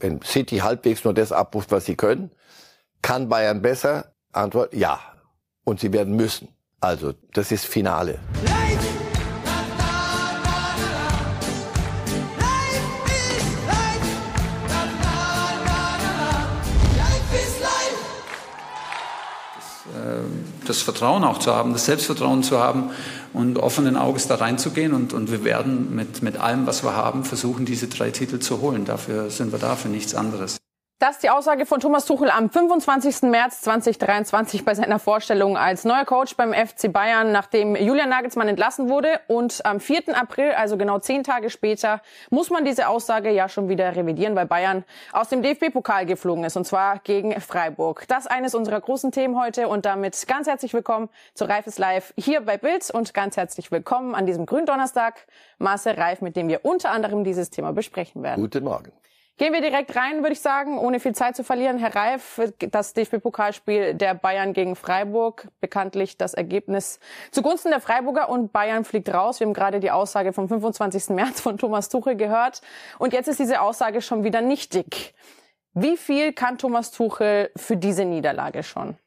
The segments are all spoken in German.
wenn City halbwegs nur das abruft, was sie können, kann Bayern besser? Antwort, ja. Und sie werden müssen. Also, das ist Finale. das Vertrauen auch zu haben, das Selbstvertrauen zu haben und offenen Auges da reinzugehen. Und, und wir werden mit, mit allem, was wir haben, versuchen, diese drei Titel zu holen. Dafür sind wir da, für nichts anderes. Das ist die Aussage von Thomas Tuchel am 25. März 2023 bei seiner Vorstellung als neuer Coach beim FC Bayern, nachdem Julian Nagelsmann entlassen wurde. Und am 4. April, also genau zehn Tage später, muss man diese Aussage ja schon wieder revidieren, weil Bayern aus dem DFB-Pokal geflogen ist, und zwar gegen Freiburg. Das eines unserer großen Themen heute und damit ganz herzlich willkommen zu Reifes Live hier bei Bild und ganz herzlich willkommen an diesem Gründonnerstag. Marcel Reif, mit dem wir unter anderem dieses Thema besprechen werden. Guten Morgen. Gehen wir direkt rein, würde ich sagen, ohne viel Zeit zu verlieren. Herr Reif, das DFB-Pokalspiel der Bayern gegen Freiburg, bekanntlich das Ergebnis zugunsten der Freiburger und Bayern fliegt raus. Wir haben gerade die Aussage vom 25. März von Thomas Tuchel gehört und jetzt ist diese Aussage schon wieder nichtig. Wie viel kann Thomas Tuchel für diese Niederlage schon?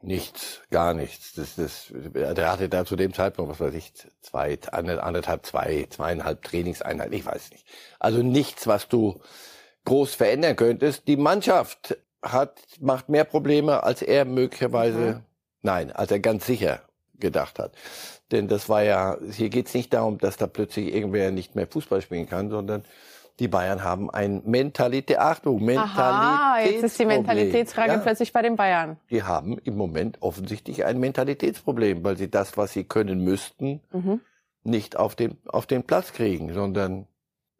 Nichts, gar nichts. Das, das, der hatte da zu dem Zeitpunkt, was weiß ich, zwei, anderthalb, zwei, zweieinhalb Trainingseinheiten, ich weiß nicht. Also nichts, was du groß verändern könntest. Die Mannschaft hat, macht mehr Probleme, als er möglicherweise, mhm. nein, als er ganz sicher gedacht hat. Denn das war ja, hier geht's nicht darum, dass da plötzlich irgendwer nicht mehr Fußball spielen kann, sondern die Bayern haben ein Mentalität, Achtung, Mentalität. Aha, jetzt ist die Mentalitätsfrage ja. plötzlich bei den Bayern. Die haben im Moment offensichtlich ein Mentalitätsproblem, weil sie das, was sie können müssten, mhm. nicht auf den, auf den Platz kriegen, sondern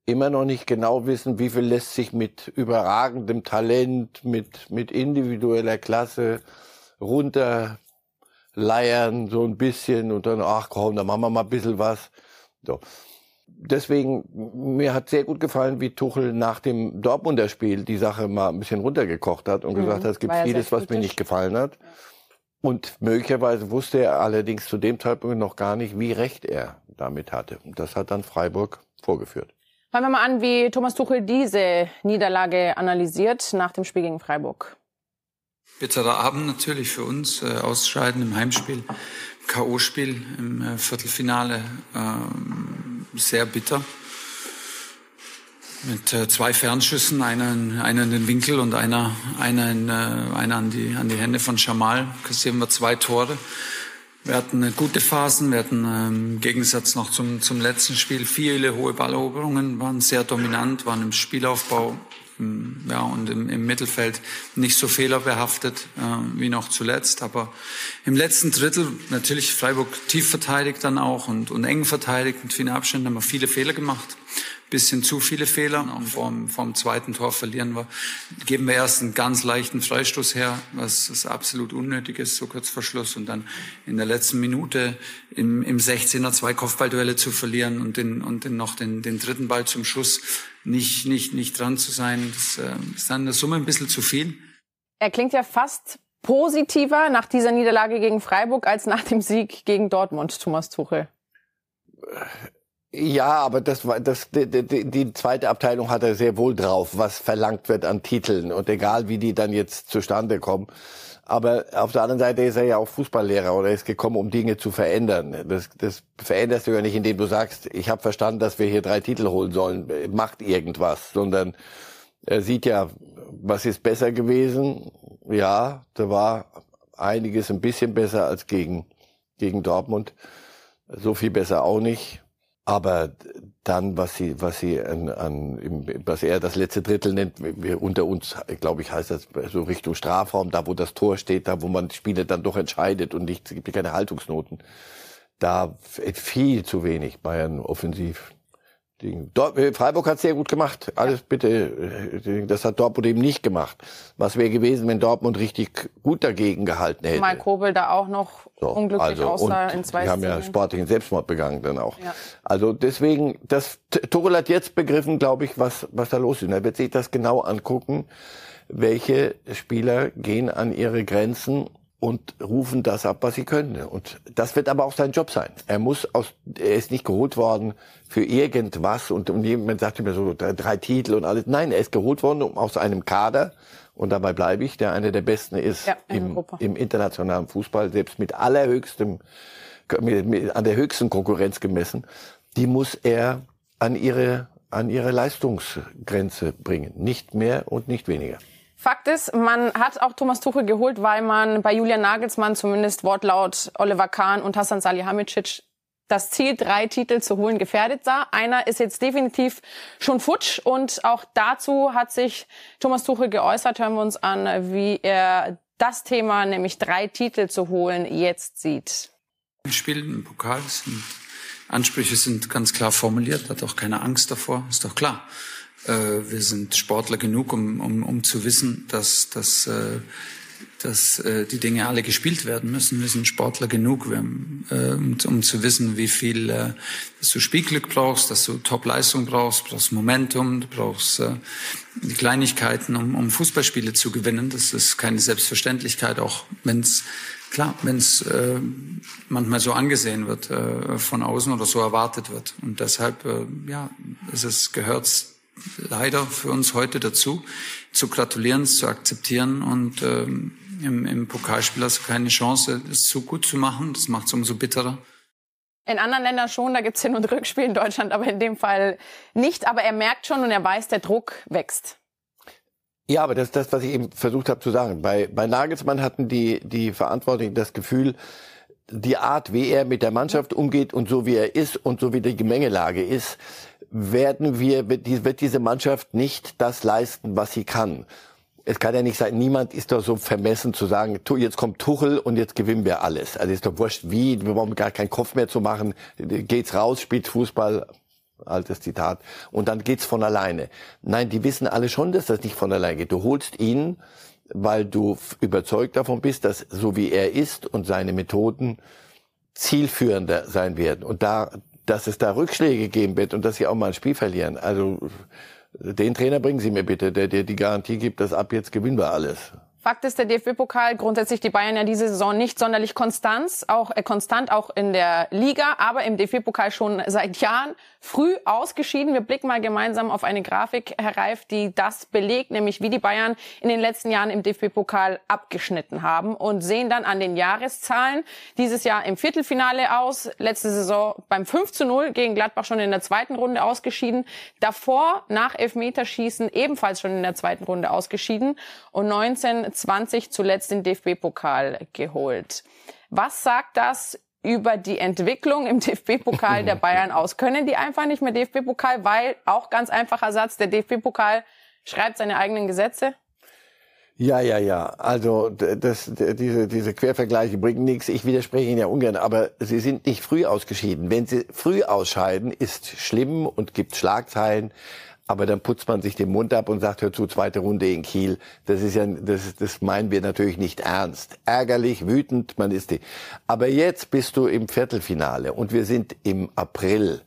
immer noch nicht genau wissen, wie viel lässt sich mit überragendem Talent, mit, mit individueller Klasse runterleiern, so ein bisschen und dann, ach komm, dann machen wir mal ein bisschen was. So. Deswegen, mir hat sehr gut gefallen, wie Tuchel nach dem Dortmunder Spiel die Sache mal ein bisschen runtergekocht hat und mhm. gesagt hat, es gibt vieles, was mir nicht gefallen hat. Und möglicherweise wusste er allerdings zu dem Zeitpunkt noch gar nicht, wie recht er damit hatte. Und das hat dann Freiburg vorgeführt. Hören wir mal an, wie Thomas Tuchel diese Niederlage analysiert nach dem Spiel gegen Freiburg. Bitterer Abend natürlich für uns, äh, Ausscheiden im Heimspiel, K.O.-Spiel im äh, Viertelfinale, äh, sehr bitter. Mit äh, zwei Fernschüssen, einer in, einer in den Winkel und einer, einer, in, äh, einer an, die, an die Hände von Jamal, kassieren wir zwei Tore. Wir hatten gute Phasen, wir hatten ähm, im Gegensatz noch zum, zum letzten Spiel viele hohe Balleroberungen, waren sehr dominant, waren im Spielaufbau ja, und im, im Mittelfeld nicht so fehlerbehaftet äh, wie noch zuletzt. Aber im letzten Drittel natürlich Freiburg tief verteidigt dann auch und, und eng verteidigt mit vielen Abständen haben wir viele Fehler gemacht bisschen zu viele Fehler. Auch vorm, vorm zweiten Tor verlieren wir. Geben wir erst einen ganz leichten Freistoß her, was, was absolut unnötig ist, so kurz vor Schluss. Und dann in der letzten Minute im, im 16er zwei Kopfballduelle zu verlieren und, den, und den, noch den, den dritten Ball zum Schuss nicht, nicht, nicht dran zu sein, das äh, ist dann in der Summe ein bisschen zu viel. Er klingt ja fast positiver nach dieser Niederlage gegen Freiburg als nach dem Sieg gegen Dortmund, Thomas Tuchel. Ja, aber das war das die, die, die zweite Abteilung hat er sehr wohl drauf, was verlangt wird an Titeln und egal wie die dann jetzt zustande kommen. Aber auf der anderen Seite ist er ja auch Fußballlehrer oder ist gekommen, um Dinge zu verändern. Das, das veränderst du ja nicht, indem du sagst, ich habe verstanden, dass wir hier drei Titel holen sollen, macht irgendwas, sondern er sieht ja, was ist besser gewesen. Ja, da war einiges ein bisschen besser als gegen gegen Dortmund. So viel besser auch nicht. Aber dann, was sie, was sie an, an was er das letzte Drittel nennt, wir unter uns, glaube ich, heißt das so Richtung Strafraum, da wo das Tor steht, da wo man Spiele dann doch entscheidet und nicht, es gibt keine Haltungsnoten. Da viel zu wenig Bayern offensiv. Äh, Freiburg hat sehr gut gemacht. Alles bitte, äh, das hat Dortmund eben nicht gemacht. Was wäre gewesen, wenn Dortmund richtig gut dagegen gehalten hätte? Mal Kobel da auch noch so, unglücklich also, aussah in zwei Die haben ja sportlichen Selbstmord begangen dann auch. Ja. Also deswegen, das Tuchel hat jetzt begriffen, glaube ich, was was da los ist. er wird sich das genau angucken, welche Spieler gehen an ihre Grenzen und rufen das ab, was sie können. Und das wird aber auch sein Job sein. Er muss aus, er ist nicht geholt worden für irgendwas und, und jemand sagt mir so drei, drei, Titel und alles. Nein, er ist geholt worden um, aus einem Kader und dabei bleibe ich, der einer der besten ist ja, in im, im, internationalen Fußball, selbst mit allerhöchstem, mit, mit, an der höchsten Konkurrenz gemessen. Die muss er an ihre, an ihre Leistungsgrenze bringen. Nicht mehr und nicht weniger. Fakt ist, man hat auch Thomas Tuchel geholt, weil man bei Julian Nagelsmann zumindest Wortlaut Oliver Kahn und Hassan Salihamidzic das Ziel, drei Titel zu holen, gefährdet sah. Einer ist jetzt definitiv schon futsch und auch dazu hat sich Thomas Tuchel geäußert. Hören wir uns an, wie er das Thema, nämlich drei Titel zu holen, jetzt sieht. Wir spielen im Pokal, sind, Ansprüche sind ganz klar formuliert, hat auch keine Angst davor, ist doch klar. Äh, wir sind Sportler genug, um, um, um zu wissen, dass, dass, äh, dass äh, die Dinge alle gespielt werden müssen. Wir sind Sportler genug, um, um zu wissen, wie viel dass du Spielglück brauchst, dass du Top-Leistung brauchst, brauchst Momentum, du brauchst die Kleinigkeiten, um, Fußballspiele zu gewinnen. Das ist keine Selbstverständlichkeit, auch wenn es Klar, wenn es äh, manchmal so angesehen wird äh, von außen oder so erwartet wird. Und deshalb, äh, ja, es leider für uns heute dazu, zu gratulieren, es zu akzeptieren und ähm, im, im Pokalspiel hast du keine Chance, es zu gut zu machen. Das macht es umso bitterer. In anderen Ländern schon, da gibt's Hin- und Rückspiel in Deutschland, aber in dem Fall nicht. Aber er merkt schon und er weiß, der Druck wächst. Ja, aber das ist das, was ich eben versucht habe zu sagen. Bei, bei Nagelsmann hatten die, die Verantwortlichen das Gefühl, die Art, wie er mit der Mannschaft umgeht und so wie er ist und so wie die Gemengelage ist, werden wir, wird diese Mannschaft nicht das leisten, was sie kann. Es kann ja nicht sein, niemand ist doch so vermessen zu sagen, jetzt kommt Tuchel und jetzt gewinnen wir alles. Also ist doch wurscht wie, wir brauchen gar keinen Kopf mehr zu machen. Geht's raus, spielt Fußball, altes Zitat, und dann geht's von alleine. Nein, die wissen alle schon, dass das nicht von alleine geht. Du holst ihn, weil du überzeugt davon bist, dass so wie er ist und seine Methoden zielführender sein werden. Und da, dass es da Rückschläge geben wird und dass sie auch mal ein Spiel verlieren. Also den Trainer bringen Sie mir bitte, der dir die Garantie gibt, dass ab jetzt gewinnen wir alles. Fakt ist, der DFB-Pokal, grundsätzlich die Bayern ja diese Saison nicht sonderlich konstant, auch äh, konstant auch in der Liga, aber im DFB-Pokal schon seit Jahren früh ausgeschieden. Wir blicken mal gemeinsam auf eine Grafik, Herr Reif, die das belegt, nämlich wie die Bayern in den letzten Jahren im DFB-Pokal abgeschnitten haben und sehen dann an den Jahreszahlen dieses Jahr im Viertelfinale aus, letzte Saison beim 5 zu 0 gegen Gladbach schon in der zweiten Runde ausgeschieden, davor nach Elfmeterschießen ebenfalls schon in der zweiten Runde ausgeschieden und 1920 zuletzt den DFB-Pokal geholt. Was sagt das über die Entwicklung im DFB-Pokal der Bayern aus. Können die einfach nicht mehr DFB-Pokal, weil auch ganz einfacher Satz, der DFB-Pokal schreibt seine eigenen Gesetze? Ja, ja, ja. Also das, diese, diese Quervergleiche bringen nichts. Ich widerspreche Ihnen ja ungern, aber Sie sind nicht früh ausgeschieden. Wenn Sie früh ausscheiden, ist schlimm und gibt Schlagzeilen aber dann putzt man sich den Mund ab und sagt, hör zu, zweite Runde in Kiel. Das ist ja, das, das meinen wir natürlich nicht ernst. Ärgerlich, wütend, man ist die. Aber jetzt bist du im Viertelfinale und wir sind im April.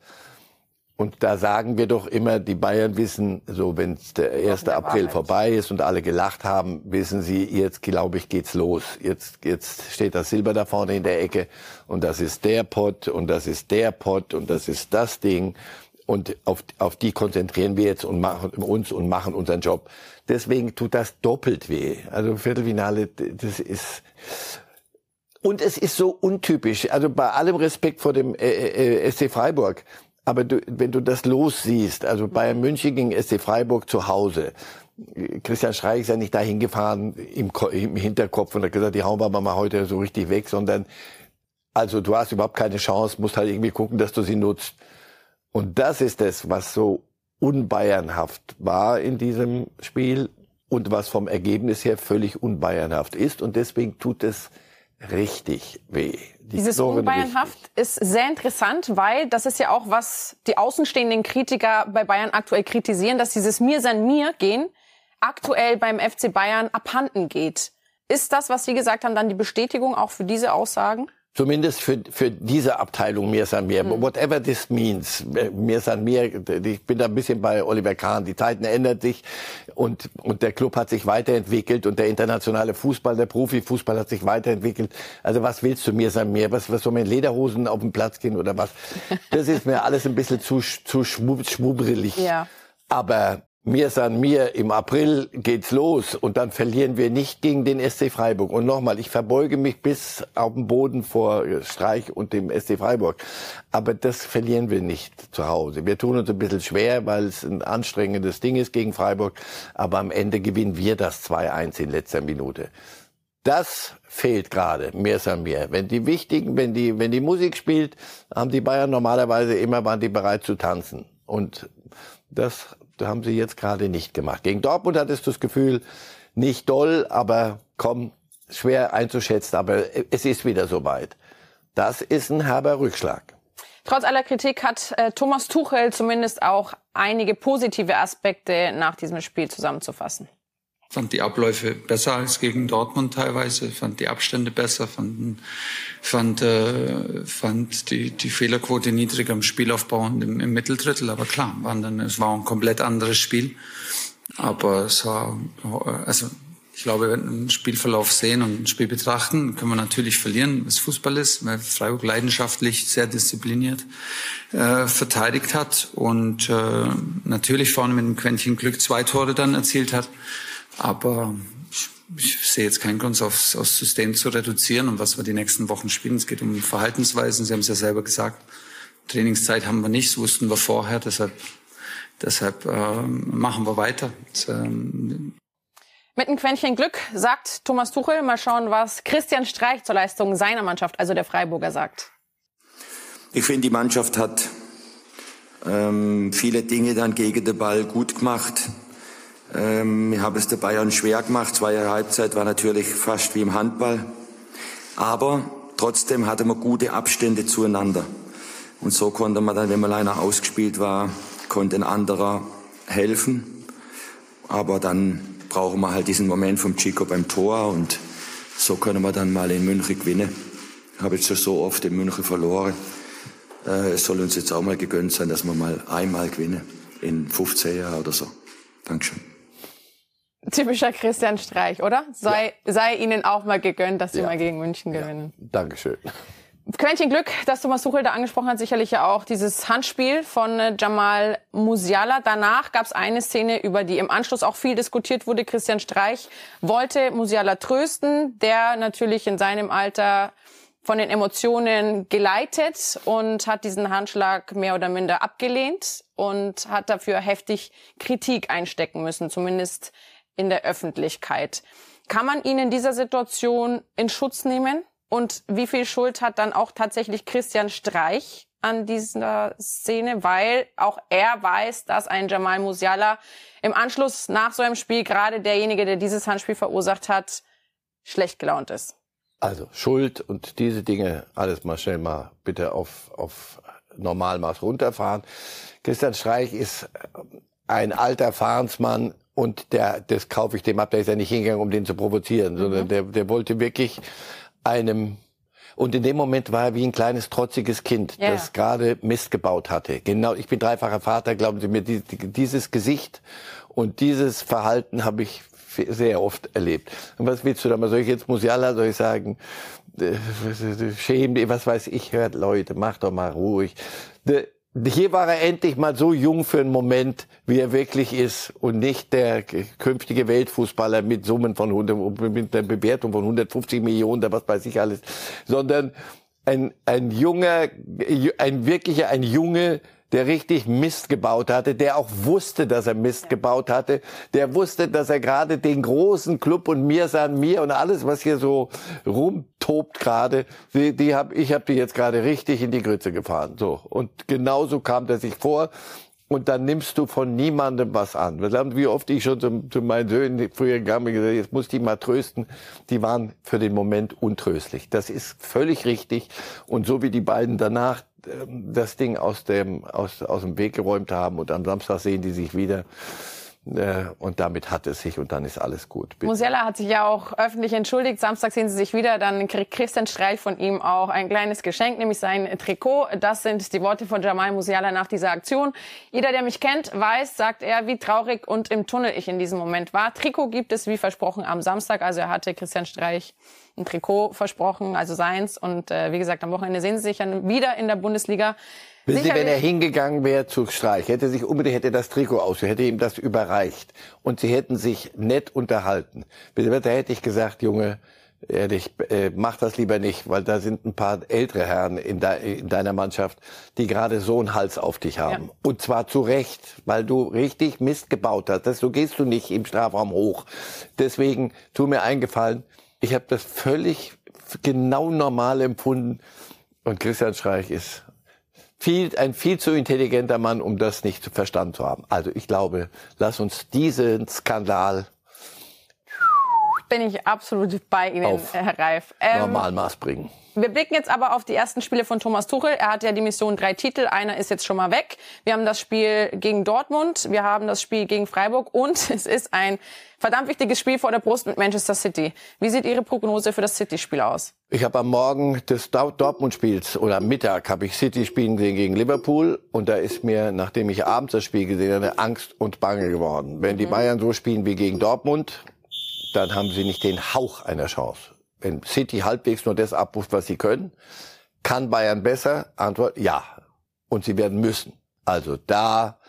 Und da sagen wir doch immer, die Bayern wissen, so wenn der 1. April vorbei ist und alle gelacht haben, wissen sie, jetzt glaube ich geht's los. Jetzt, jetzt steht das Silber da vorne in der Ecke und das ist der Pott und das ist der Pott und das ist das Ding und auf, auf die konzentrieren wir jetzt und machen uns und machen unseren Job. Deswegen tut das doppelt weh. Also Viertelfinale, das ist und es ist so untypisch. Also bei allem Respekt vor dem äh, äh, SC Freiburg, aber du, wenn du das los siehst, also Bayern München gegen SC Freiburg zu Hause, Christian Streich ist ja nicht dahin gefahren im, im Hinterkopf und hat gesagt, die hauen wir mal heute so richtig weg, sondern also du hast überhaupt keine Chance, musst halt irgendwie gucken, dass du sie nutzt. Und das ist es, was so unbayernhaft war in diesem Spiel und was vom Ergebnis her völlig unbayernhaft ist. Und deswegen tut es richtig weh. Die Dieses Unbayernhaft richtig. ist sehr interessant, weil das ist ja auch, was die außenstehenden Kritiker bei Bayern aktuell kritisieren, dass dieses Mir san mir gehen aktuell beim FC Bayern abhanden geht. Ist das, was Sie gesagt haben, dann die Bestätigung auch für diese Aussagen? Zumindest für, für diese Abteilung Mir San Mir. Mhm. Whatever this means. Mir San Mir, ich bin da ein bisschen bei Oliver Kahn. Die Zeiten ändern sich und, und der Club hat sich weiterentwickelt und der internationale Fußball, der Profifußball hat sich weiterentwickelt. Also was willst du Mir San Mir? Was, was soll man in Lederhosen auf den Platz gehen oder was? Das ist mir alles ein bisschen zu, zu schwubbelig. Ja. Aber mir san mir, im April geht's los und dann verlieren wir nicht gegen den SC Freiburg. Und nochmal, ich verbeuge mich bis auf den Boden vor Streich und dem SC Freiburg. Aber das verlieren wir nicht zu Hause. Wir tun uns ein bisschen schwer, weil es ein anstrengendes Ding ist gegen Freiburg. Aber am Ende gewinnen wir das 2-1 in letzter Minute. Das fehlt gerade, mir san mir. Wenn die wichtigen, wenn die, wenn die Musik spielt, haben die Bayern normalerweise immer, waren die bereit zu tanzen. Und das haben sie jetzt gerade nicht gemacht. Gegen Dortmund hattest du das Gefühl, nicht doll, aber komm, schwer einzuschätzen, aber es ist wieder soweit. Das ist ein herber Rückschlag. Trotz aller Kritik hat äh, Thomas Tuchel zumindest auch einige positive Aspekte nach diesem Spiel zusammenzufassen fand die Abläufe besser als gegen Dortmund teilweise, fand die Abstände besser, fand, fand, äh, fand die, die Fehlerquote niedriger im Spielaufbau und im, im Mitteldrittel. Aber klar, waren dann, es war ein komplett anderes Spiel. Aber es war, also ich glaube, wenn wir einen Spielverlauf sehen und ein Spiel betrachten, können wir natürlich verlieren, was Fußball ist, weil Freiburg leidenschaftlich, sehr diszipliniert äh, verteidigt hat und äh, natürlich vorne mit einem Quäntchen Glück zwei Tore dann erzielt hat. Aber ich, ich sehe jetzt keinen Grund, aufs, aufs System zu reduzieren und was wir die nächsten Wochen spielen. Es geht um Verhaltensweisen. Sie haben es ja selber gesagt. Trainingszeit haben wir nicht, das wussten wir vorher. Deshalb, deshalb äh, machen wir weiter. Das, ähm, mit einem Quäntchen Glück sagt Thomas Tuchel. Mal schauen, was Christian Streich zur Leistung seiner Mannschaft, also der Freiburger, sagt. Ich finde, die Mannschaft hat ähm, viele Dinge dann gegen den Ball gut gemacht. Ähm, ich habe es der Bayern schwer gemacht. Zweite Halbzeit war natürlich fast wie im Handball. Aber trotzdem hatte man gute Abstände zueinander. Und so konnte man dann, wenn mal einer ausgespielt war, konnte ein anderer helfen. Aber dann brauchen wir halt diesen Moment vom Chico beim Tor und so können wir dann mal in München gewinnen. Ich habe jetzt schon so oft in München verloren. Äh, es soll uns jetzt auch mal gegönnt sein, dass wir mal einmal gewinnen. In 15 Jahren oder so. Dankeschön. Typischer Christian Streich, oder? Sei, ja. sei Ihnen auch mal gegönnt, dass Sie ja. mal gegen München gewinnen. Ja. Dankeschön. Quäntchen Glück, dass Thomas Tuchel da angesprochen hat, sicherlich ja auch dieses Handspiel von äh, Jamal Musiala. Danach gab es eine Szene, über die im Anschluss auch viel diskutiert wurde. Christian Streich wollte Musiala trösten, der natürlich in seinem Alter von den Emotionen geleitet und hat diesen Handschlag mehr oder minder abgelehnt und hat dafür heftig Kritik einstecken müssen, zumindest in der Öffentlichkeit. Kann man ihn in dieser Situation in Schutz nehmen? Und wie viel Schuld hat dann auch tatsächlich Christian Streich an dieser Szene? Weil auch er weiß, dass ein Jamal Musiala im Anschluss nach so einem Spiel, gerade derjenige, der dieses Handspiel verursacht hat, schlecht gelaunt ist. Also Schuld und diese Dinge alles mal schnell mal bitte auf, auf Normalmaß runterfahren. Christian Streich ist ein alter Fahrensmann, und der, das kaufe ich dem ab, der ist ja nicht hingegangen, um den zu provozieren, mhm. sondern der, der wollte wirklich einem und in dem Moment war er wie ein kleines trotziges Kind, ja. das gerade Mist gebaut hatte. Genau, ich bin dreifacher Vater, glauben Sie mir, die, die, dieses Gesicht und dieses Verhalten habe ich sehr oft erlebt. Und was willst du da mal? Soll ich jetzt Musiala, soll ich sagen, äh, schäm was weiß ich, hört Leute, mach doch mal ruhig. Hier war er endlich mal so jung für einen Moment, wie er wirklich ist und nicht der künftige Weltfußballer mit Summen von 100, mit einer Bewertung von 150 Millionen, da was weiß ich alles, sondern ein, ein junger, ein wirklicher, ein Junge, der richtig Mist gebaut hatte, der auch wusste, dass er Mist gebaut hatte, der wusste, dass er gerade den großen Club und mir san mir und alles, was hier so rumtobt gerade, die, die hab, ich habe die jetzt gerade richtig in die Grütze gefahren. So und genauso kam der sich vor. Und dann nimmst du von niemandem was an. Wie oft ich schon zu, zu meinen Söhnen früher gegangen bin, gesagt, jetzt muss ich die mal trösten. Die waren für den Moment untröstlich. Das ist völlig richtig. Und so wie die beiden danach das Ding aus dem, aus, aus dem Weg geräumt haben und am Samstag sehen die sich wieder. Äh, und damit hat es sich und dann ist alles gut. Bitte. Musiala hat sich ja auch öffentlich entschuldigt. Samstag sehen sie sich wieder. Dann kriegt Christian Streich von ihm auch ein kleines Geschenk, nämlich sein Trikot. Das sind die Worte von Jamal Musiala nach dieser Aktion. Jeder, der mich kennt, weiß, sagt er, wie traurig und im Tunnel ich in diesem Moment war. Trikot gibt es wie versprochen am Samstag. Also er hatte Christian Streich ein Trikot versprochen, also seins. Und äh, wie gesagt, am Wochenende sehen sie sich dann wieder in der Bundesliga. Wissen Sie, wenn er hingegangen wäre zu Streich, hätte sich unbedingt hätte das Trikot aus, hätte ihm das überreicht und sie hätten sich nett unterhalten. Da hätte ich gesagt, Junge, ehrlich, äh, mach das lieber nicht, weil da sind ein paar ältere Herren in, de, in deiner Mannschaft, die gerade so einen Hals auf dich haben. Ja. Und zwar zu Recht, weil du richtig Mist gebaut hast. Das, so gehst du nicht im Strafraum hoch. Deswegen, tu mir eingefallen, ich habe das völlig genau normal empfunden. Und Christian Streich ist viel, ein viel zu intelligenter Mann, um das nicht verstanden zu haben. Also ich glaube, lass uns diesen Skandal bin ich absolut bei Ihnen, Herr Reif. Ähm, Normalmaß bringen. Wir blicken jetzt aber auf die ersten Spiele von Thomas Tuchel. Er hat ja die Mission drei Titel. Einer ist jetzt schon mal weg. Wir haben das Spiel gegen Dortmund. Wir haben das Spiel gegen Freiburg. Und es ist ein verdammt wichtiges Spiel vor der Brust mit Manchester City. Wie sieht Ihre Prognose für das City-Spiel aus? Ich habe am Morgen des Dortmund-Spiels oder am Mittag habe ich City spielen gesehen gegen Liverpool. Und da ist mir, nachdem ich abends das Spiel gesehen habe, Angst und Bange geworden. Wenn die mhm. Bayern so spielen wie gegen Dortmund, dann haben sie nicht den Hauch einer Chance wenn City halbwegs nur das abruft, was sie können, kann Bayern besser? Antwort, ja. Und sie werden müssen. Also da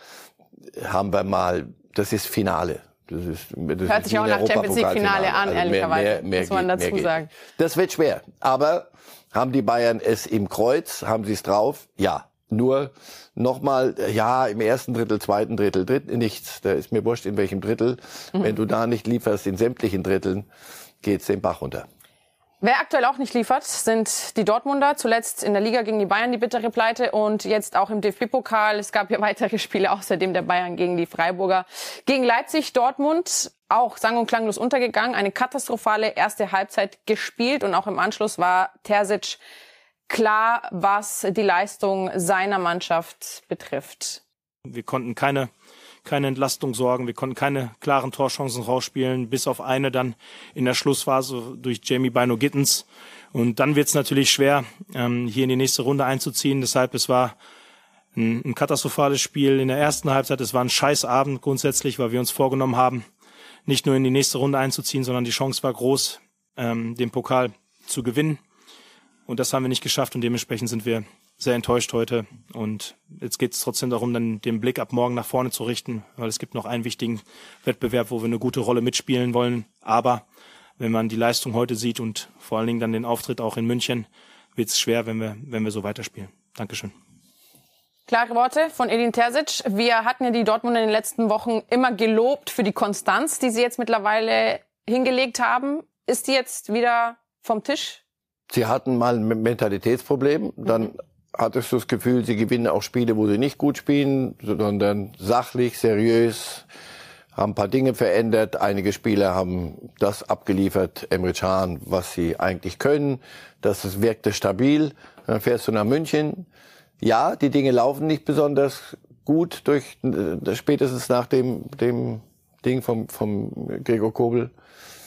haben wir mal, das ist Finale. Das ist, das Hört sich auch nach Champions League Finale an, also ehrlicherweise, mehr, mehr, mehr muss man geht, dazu sagen. Das wird schwer. Aber haben die Bayern es im Kreuz? Haben sie es drauf? Ja. Nur nochmal, ja, im ersten Drittel, zweiten Drittel, Drittel, nichts. Da ist mir wurscht, in welchem Drittel. Mhm. Wenn du da nicht lieferst, in sämtlichen Dritteln, geht's den Bach runter. Wer aktuell auch nicht liefert, sind die Dortmunder. Zuletzt in der Liga gegen die Bayern die bittere Pleite und jetzt auch im DFB-Pokal. Es gab ja weitere Spiele außerdem der Bayern gegen die Freiburger. Gegen Leipzig, Dortmund auch sang- und klanglos untergegangen. Eine katastrophale erste Halbzeit gespielt und auch im Anschluss war Terzic klar, was die Leistung seiner Mannschaft betrifft. Wir konnten keine keine Entlastung sorgen. Wir konnten keine klaren Torchancen rausspielen, bis auf eine dann in der Schlussphase durch Jamie Bino Gittens. Und dann wird es natürlich schwer, ähm, hier in die nächste Runde einzuziehen. Deshalb, es war ein, ein katastrophales Spiel in der ersten Halbzeit. Es war ein Scheißabend grundsätzlich, weil wir uns vorgenommen haben, nicht nur in die nächste Runde einzuziehen, sondern die Chance war groß, ähm, den Pokal zu gewinnen. Und das haben wir nicht geschafft und dementsprechend sind wir sehr enttäuscht heute. Und jetzt geht es trotzdem darum, dann den Blick ab morgen nach vorne zu richten, weil es gibt noch einen wichtigen Wettbewerb, wo wir eine gute Rolle mitspielen wollen. Aber wenn man die Leistung heute sieht und vor allen Dingen dann den Auftritt auch in München, wird es schwer, wenn wir, wenn wir so weiterspielen. Dankeschön. Klare Worte von Edin Terzic. Wir hatten ja die Dortmund in den letzten Wochen immer gelobt für die Konstanz, die sie jetzt mittlerweile hingelegt haben. Ist die jetzt wieder vom Tisch? Sie hatten mal ein Mentalitätsproblem, dann mhm hattest du das Gefühl, sie gewinnen auch Spiele, wo sie nicht gut spielen, sondern sachlich, seriös, haben ein paar Dinge verändert. Einige Spieler haben das abgeliefert, Emre Can, was sie eigentlich können. Das wirkte stabil. Dann fährst du nach München. Ja, die Dinge laufen nicht besonders gut durch, äh, spätestens nach dem, dem Ding vom, vom Gregor Kobel.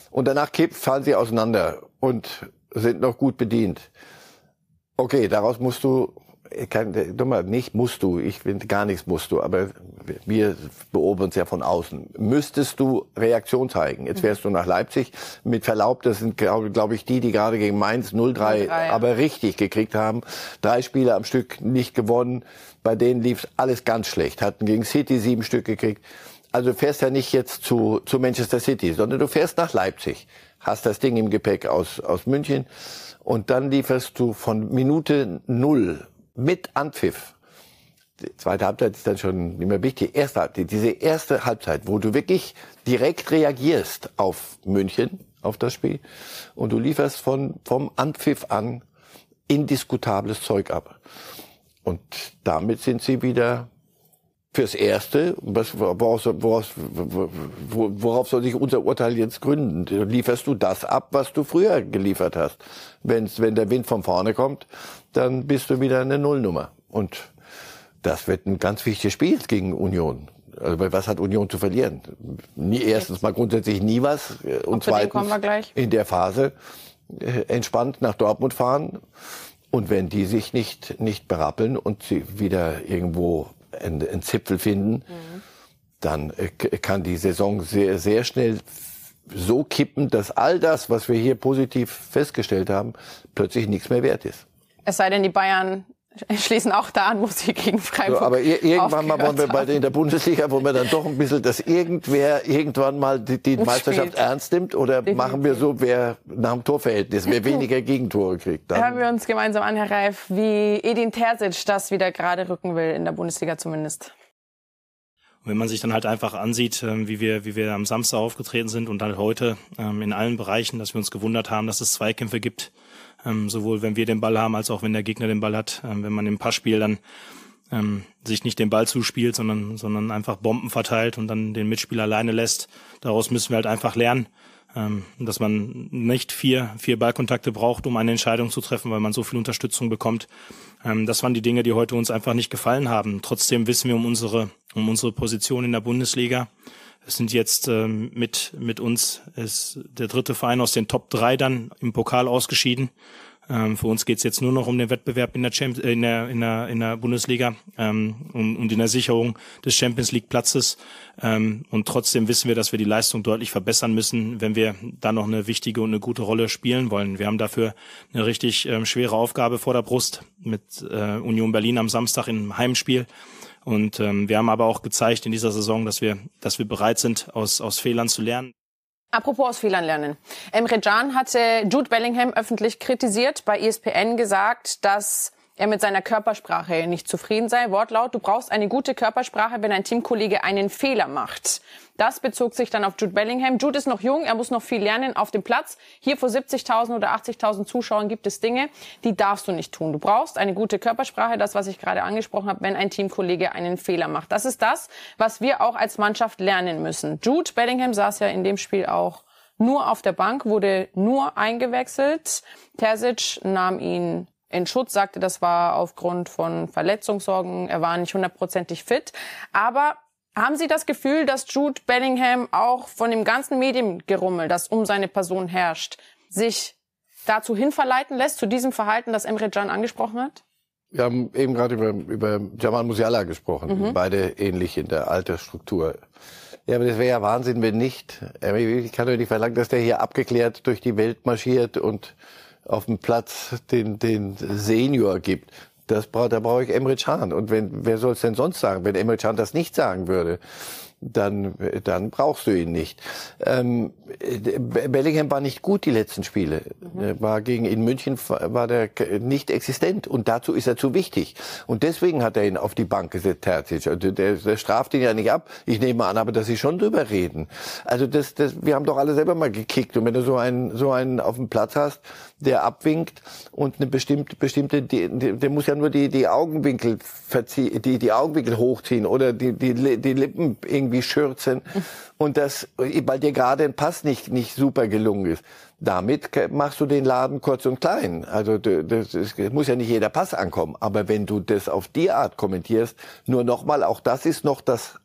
Und danach kippt, fallen sie auseinander und sind noch gut bedient. Okay, daraus musst du, kein, dummer, nicht musst du, ich finde gar nichts musst du, aber wir beobachten es ja von außen. Müsstest du Reaktion zeigen. Jetzt wärst du nach Leipzig. Mit Verlaub, das sind, glaube glaub ich, die, die gerade gegen Mainz 0-3 aber richtig gekriegt haben. Drei Spiele am Stück nicht gewonnen. Bei denen lief alles ganz schlecht. Hatten gegen City sieben Stück gekriegt. Also du fährst ja nicht jetzt zu, zu Manchester City, sondern du fährst nach Leipzig. Hast das Ding im Gepäck aus, aus München und dann lieferst du von Minute null mit Anpfiff. Die zweite Halbzeit ist dann schon nicht mehr wichtig. Erste Halbzeit, diese erste Halbzeit, wo du wirklich direkt reagierst auf München, auf das Spiel, und du lieferst von, vom Anpfiff an indiskutables Zeug ab. Und damit sind sie wieder fürs Erste, was, woraus, woraus, worauf soll sich unser Urteil jetzt gründen? Lieferst du das ab, was du früher geliefert hast? Wenn's, wenn der Wind von vorne kommt, dann bist du wieder eine Nullnummer. Und das wird ein ganz wichtiges Spiel gegen Union. Also was hat Union zu verlieren? Nie, erstens mal grundsätzlich nie was und zweitens in der Phase äh, entspannt nach Dortmund fahren. Und wenn die sich nicht, nicht berappeln und sie wieder irgendwo einen, einen Zipfel finden, mhm. dann äh, kann die Saison sehr, sehr schnell so kippen, dass all das, was wir hier positiv festgestellt haben, plötzlich nichts mehr wert ist. Es sei denn, die Bayern schließen auch da an, wo sie gegen Freiburg so, Aber irgendwann mal wollen wir bei in der Bundesliga, wo wir dann doch ein bisschen, dass irgendwer irgendwann mal die, die Meisterschaft spielt. ernst nimmt oder Definitiv. machen wir so, wer nach dem Torverhältnis, wer weniger Gegentore kriegt. Dann Hören wir uns gemeinsam an, Herr Reif, wie Edin Terzic das wieder gerade rücken will, in der Bundesliga zumindest. wenn man sich dann halt einfach ansieht, ähm, wie wir, wie wir am Samstag aufgetreten sind und dann heute ähm, in allen Bereichen, dass wir uns gewundert haben, dass es Zweikämpfe gibt, ähm, sowohl wenn wir den Ball haben, als auch wenn der Gegner den Ball hat. Ähm, wenn man im Passspiel dann ähm, sich nicht den Ball zuspielt, sondern, sondern einfach Bomben verteilt und dann den Mitspieler alleine lässt. Daraus müssen wir halt einfach lernen, ähm, dass man nicht vier, vier Ballkontakte braucht, um eine Entscheidung zu treffen, weil man so viel Unterstützung bekommt. Ähm, das waren die Dinge, die heute uns einfach nicht gefallen haben. Trotzdem wissen wir um unsere, um unsere Position in der Bundesliga. Sind jetzt ähm, mit, mit uns ist der dritte Verein aus den Top 3 dann im Pokal ausgeschieden. Ähm, für uns geht's jetzt nur noch um den Wettbewerb in der, Champions, äh, in der, in der, in der Bundesliga ähm, und, und in der Sicherung des Champions League Platzes. Ähm, und trotzdem wissen wir, dass wir die Leistung deutlich verbessern müssen, wenn wir da noch eine wichtige und eine gute Rolle spielen wollen. Wir haben dafür eine richtig ähm, schwere Aufgabe vor der Brust mit äh, Union Berlin am Samstag im Heimspiel. Und ähm, wir haben aber auch gezeigt in dieser Saison, dass wir, dass wir bereit sind, aus, aus Fehlern zu lernen. Apropos aus Fehlern lernen. Emre Can hatte Jude Bellingham öffentlich kritisiert, bei ESPN gesagt, dass er mit seiner Körpersprache nicht zufrieden sei. Wortlaut, du brauchst eine gute Körpersprache, wenn ein Teamkollege einen Fehler macht. Das bezog sich dann auf Jude Bellingham. Jude ist noch jung, er muss noch viel lernen auf dem Platz. Hier vor 70.000 oder 80.000 Zuschauern gibt es Dinge, die darfst du nicht tun. Du brauchst eine gute Körpersprache, das, was ich gerade angesprochen habe, wenn ein Teamkollege einen Fehler macht. Das ist das, was wir auch als Mannschaft lernen müssen. Jude Bellingham saß ja in dem Spiel auch nur auf der Bank, wurde nur eingewechselt. Terzic nahm ihn in Schutz, sagte, das war aufgrund von Verletzungssorgen, er war nicht hundertprozentig fit. Aber haben Sie das Gefühl, dass Jude Bellingham auch von dem ganzen Mediengerummel, das um seine Person herrscht, sich dazu hinverleiten lässt, zu diesem Verhalten, das Emre Can angesprochen hat? Wir haben eben gerade über, über Jamal Musiala gesprochen, mhm. beide ähnlich in der Altersstruktur. Ja, aber das wäre ja Wahnsinn, wenn nicht. Ich kann doch nicht verlangen, dass der hier abgeklärt durch die Welt marschiert und auf dem Platz den, den Senior gibt. Das braucht, da brauche ich Emre Can. Und wenn, wer soll es denn sonst sagen, wenn Emre Can das nicht sagen würde? dann, dann brauchst du ihn nicht. Ähm, Bellingham war nicht gut die letzten Spiele. Mhm. War gegen in München war der nicht existent und dazu ist er zu wichtig. Und deswegen hat er ihn auf die Bank gesetzt, Terzic. Also der, der straft ihn ja nicht ab. Ich nehme an, aber dass sie schon drüber reden. Also das, das, wir haben doch alle selber mal gekickt. Und wenn du so einen, so einen auf dem Platz hast, der abwinkt und eine bestimmte, bestimmte, die, der muss ja nur die, die Augenwinkel verziehen, die, die Augenwinkel hochziehen oder die, die, die Lippen irgendwie schürzen. Und das, weil dir gerade ein Pass nicht, nicht super gelungen ist. Damit machst du den Laden kurz und klein. Also das, das muss ja nicht jeder Pass ankommen. Aber wenn du das auf die Art kommentierst, nur nochmal, auch das ist noch das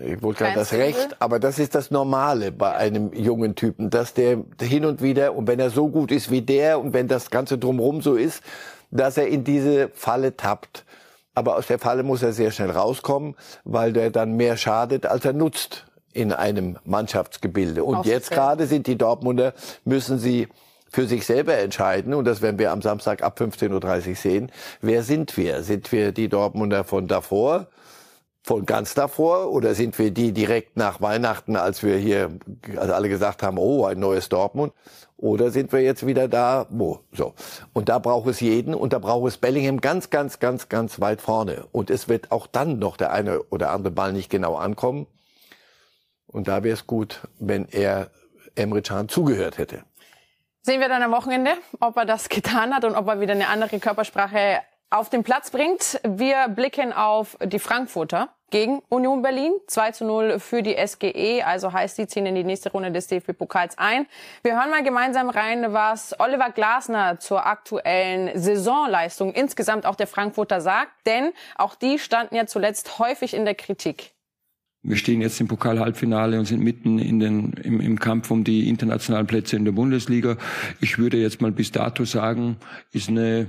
ich wollte gerade das Recht, aber das ist das Normale bei einem jungen Typen, dass der hin und wieder, und wenn er so gut ist wie der und wenn das Ganze drumherum so ist, dass er in diese Falle tappt. Aber aus der Falle muss er sehr schnell rauskommen, weil der dann mehr schadet, als er nutzt in einem Mannschaftsgebilde. Und jetzt gerade sind die Dortmunder, müssen sie für sich selber entscheiden, und das werden wir am Samstag ab 15.30 Uhr sehen, wer sind wir? Sind wir die Dortmunder von davor? Von ganz davor oder sind wir die direkt nach Weihnachten, als wir hier also alle gesagt haben, oh, ein neues Dortmund? Oder sind wir jetzt wieder da, wo? So. Und da braucht es jeden und da braucht es Bellingham ganz, ganz, ganz, ganz weit vorne. Und es wird auch dann noch der eine oder andere Ball nicht genau ankommen. Und da wäre es gut, wenn er Emre Can zugehört hätte. Sehen wir dann am Wochenende, ob er das getan hat und ob er wieder eine andere Körpersprache auf den Platz bringt. Wir blicken auf die Frankfurter. gegen Union Berlin. 2 zu 0 für die SGE, also heißt, sie ziehen in die nächste Runde des DFB-Pokals ein. Wir hören mal gemeinsam rein, was Oliver Glasner zur aktuellen Saisonleistung insgesamt auch der Frankfurter sagt, denn auch die standen ja zuletzt häufig in der Kritik. Wir stehen jetzt im Pokal-Halbfinale und sind mitten in den, im, im Kampf um die internationalen Plätze in der Bundesliga. Ich würde jetzt mal bis dato sagen, ist eine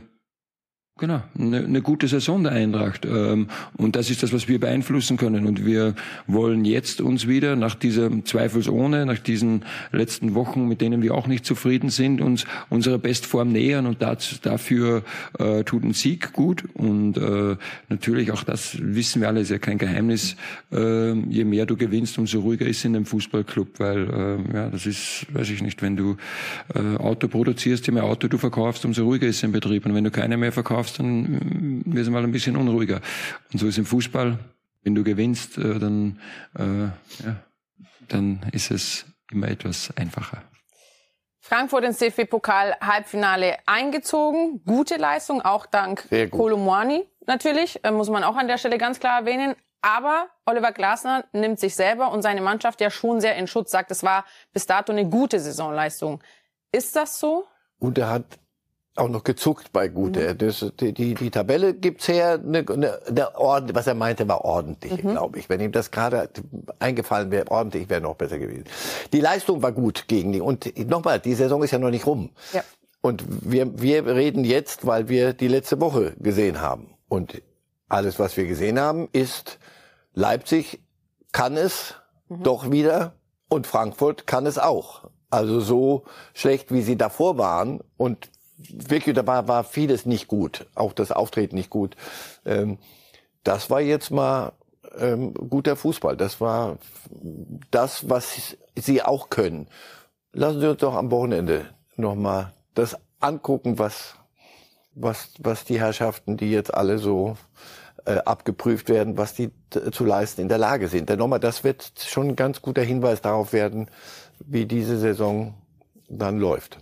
Genau, eine, eine gute Saison der Eintracht. Ähm, und das ist das, was wir beeinflussen können. Und wir wollen jetzt uns wieder nach dieser zweifelsohne, nach diesen letzten Wochen, mit denen wir auch nicht zufrieden sind, uns unserer Bestform nähern. Und das, dafür äh, tut ein Sieg gut. Und äh, natürlich, auch das wissen wir alle, ist ja kein Geheimnis. Äh, je mehr du gewinnst, umso ruhiger ist in einem Fußballclub. Weil, äh, ja, das ist, weiß ich nicht, wenn du äh, Auto produzierst, je mehr Auto du verkaufst, umso ruhiger ist im Betrieb. Und wenn du keine mehr verkaufst, verkaufst, dann äh, wirst du mal ein bisschen unruhiger. Und so ist im Fußball. Wenn du gewinnst, äh, dann, äh, ja, dann ist es immer etwas einfacher. Frankfurt ins DFB-Pokal-Halbfinale eingezogen. Gute Leistung, auch dank Kolomwani natürlich, äh, muss man auch an der Stelle ganz klar erwähnen. Aber Oliver Glasner nimmt sich selber und seine Mannschaft ja schon sehr in Schutz, sagt, es war bis dato eine gute Saisonleistung. Ist das so? Und er hat auch noch gezuckt bei Gute. Mhm. Das, die, die, die Tabelle gibt's her, eine, eine, eine Ord was er meinte, war ordentlich, mhm. glaube ich. Wenn ihm das gerade eingefallen wäre, ordentlich wäre noch besser gewesen. Die Leistung war gut gegen die. Und nochmal, die Saison ist ja noch nicht rum. Ja. Und wir, wir reden jetzt, weil wir die letzte Woche gesehen haben. Und alles, was wir gesehen haben, ist, Leipzig kann es mhm. doch wieder und Frankfurt kann es auch. Also so schlecht, wie sie davor waren und wirklich, da war, war vieles nicht gut, auch das Auftreten nicht gut. Ähm, das war jetzt mal ähm, guter Fußball. Das war das, was sie auch können. Lassen Sie uns doch am Wochenende nochmal das angucken, was, was, was die Herrschaften, die jetzt alle so äh, abgeprüft werden, was die zu leisten in der Lage sind. Denn nochmal, das wird schon ein ganz guter Hinweis darauf werden, wie diese Saison dann läuft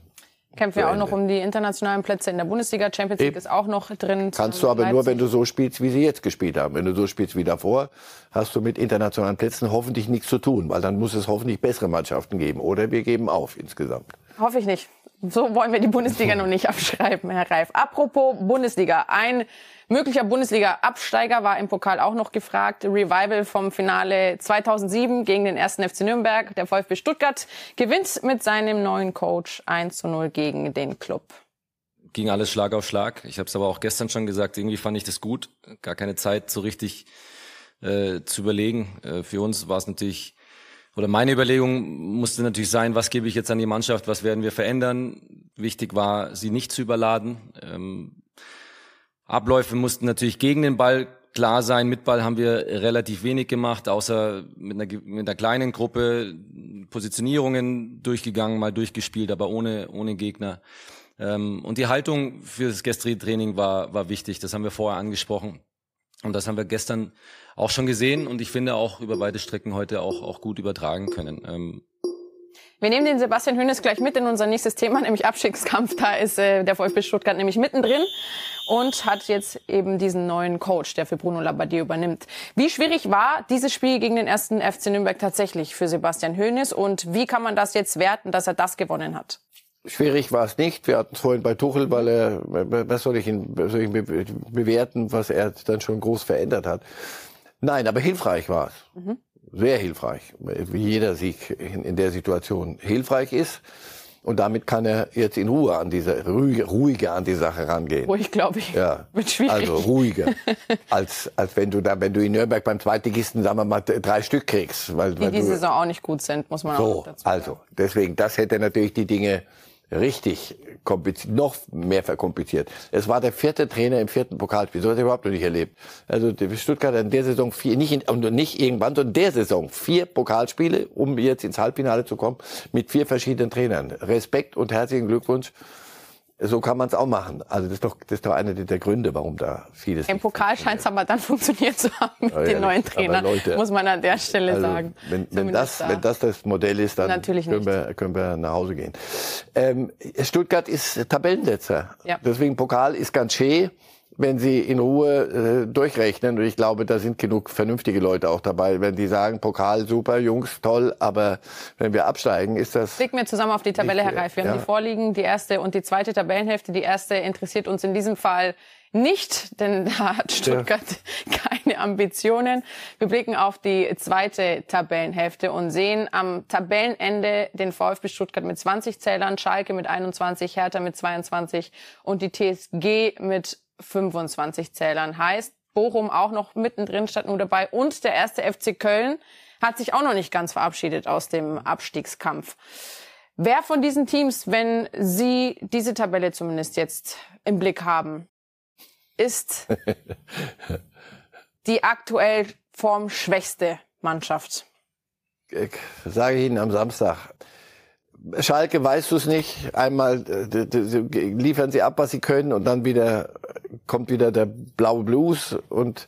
kämpfen wir auch noch um die internationalen Plätze in der Bundesliga. Champions League Eben. ist auch noch drin. Kannst du aber Leipzig. nur, wenn du so spielst, wie sie jetzt gespielt haben. Wenn du so spielst wie davor, hast du mit internationalen Plätzen hoffentlich nichts zu tun, weil dann muss es hoffentlich bessere Mannschaften geben. Oder wir geben auf insgesamt. Hoffe ich nicht. So wollen wir die Bundesliga noch nicht abschreiben, Herr Reif. Apropos Bundesliga. Ein möglicher Bundesliga-Absteiger war im Pokal auch noch gefragt. Revival vom Finale 2007 gegen den ersten FC Nürnberg. Der VfB Stuttgart gewinnt mit seinem neuen Coach 1 zu 0 gegen den Club. Ging alles Schlag auf Schlag. Ich habe es aber auch gestern schon gesagt, irgendwie fand ich das gut. Gar keine Zeit so richtig äh, zu überlegen. Äh, für uns war es natürlich oder meine Überlegung musste natürlich sein, was gebe ich jetzt an die Mannschaft, was werden wir verändern. Wichtig war, sie nicht zu überladen. Ähm, Abläufe mussten natürlich gegen den Ball klar sein. Mit Ball haben wir relativ wenig gemacht, außer mit einer, mit einer kleinen Gruppe Positionierungen durchgegangen, mal durchgespielt, aber ohne, ohne Gegner. Ähm, und die Haltung für das gestrige Training war, war wichtig. Das haben wir vorher angesprochen. Und das haben wir gestern auch schon gesehen und ich finde auch über beide Strecken heute auch, auch gut übertragen können. Ähm wir nehmen den Sebastian Hönes gleich mit in unser nächstes Thema, nämlich Abstiegskampf. Da ist äh, der VfB Stuttgart nämlich mittendrin und hat jetzt eben diesen neuen Coach, der für Bruno Labbadia übernimmt. Wie schwierig war dieses Spiel gegen den ersten FC Nürnberg tatsächlich für Sebastian Hönes und wie kann man das jetzt werten, dass er das gewonnen hat? Schwierig war es nicht. Wir hatten es vorhin bei Tuchel, weil er, was soll ich ihn, was soll ich bewerten, was er dann schon groß verändert hat. Nein, aber hilfreich war es. Mhm. Sehr hilfreich. Wie jeder Sieg in, in, der Situation hilfreich ist. Und damit kann er jetzt in Ruhe an diese, ruhiger, ruhiger an die Sache rangehen. Ruhig, glaube ich. Ja. Wird schwierig. Also ruhiger. als, als wenn du da, wenn du in Nürnberg beim Zweitligisten, sagen wir mal, drei Stück kriegst. Weil, die weil die Saison auch nicht gut sind, muss man so, auch dazu sagen. Also, deswegen, das hätte natürlich die Dinge richtig kompliziert, noch mehr verkompliziert. Es war der vierte Trainer im vierten Pokalspiel. So hat er überhaupt noch nicht erlebt. Also Stuttgart hat in der Saison vier, nicht, in, nicht irgendwann, sondern in der Saison vier Pokalspiele, um jetzt ins Halbfinale zu kommen, mit vier verschiedenen Trainern. Respekt und herzlichen Glückwunsch so kann man es auch machen. Also das ist doch, das ist doch einer der Gründe, warum da vieles. Im Pokal scheint es aber dann funktioniert zu haben mit ja, den neuen Trainern, Leute, muss man an der Stelle also, sagen. Wenn, wenn das, da. wenn das das Modell ist, dann Natürlich können, wir, können wir nach Hause gehen. Ähm, Stuttgart ist Tabellensetzer. Ja. Deswegen Pokal ist ganz schön. Wenn sie in Ruhe äh, durchrechnen. Und ich glaube, da sind genug vernünftige Leute auch dabei, wenn die sagen, Pokal super, Jungs, toll, aber wenn wir absteigen, ist das. Blicken wir zusammen auf die Tabelle, Herr Reif. Wir ja. haben die vorliegen, die erste und die zweite Tabellenhälfte. Die erste interessiert uns in diesem Fall nicht, denn da hat Stuttgart ja. keine Ambitionen. Wir blicken auf die zweite Tabellenhälfte und sehen am Tabellenende den VfB Stuttgart mit 20 Zählern, Schalke mit 21, Hertha mit 22 und die TSG mit 25 Zählern. Heißt, Bochum auch noch mittendrin statt nur dabei und der erste FC Köln hat sich auch noch nicht ganz verabschiedet aus dem Abstiegskampf. Wer von diesen Teams, wenn Sie diese Tabelle zumindest jetzt im Blick haben, ist die aktuell formschwächste Mannschaft? Ich sage Ihnen am Samstag. Schalke weißt du es nicht. Einmal äh, liefern sie ab, was sie können, und dann wieder kommt wieder der blaue Blues und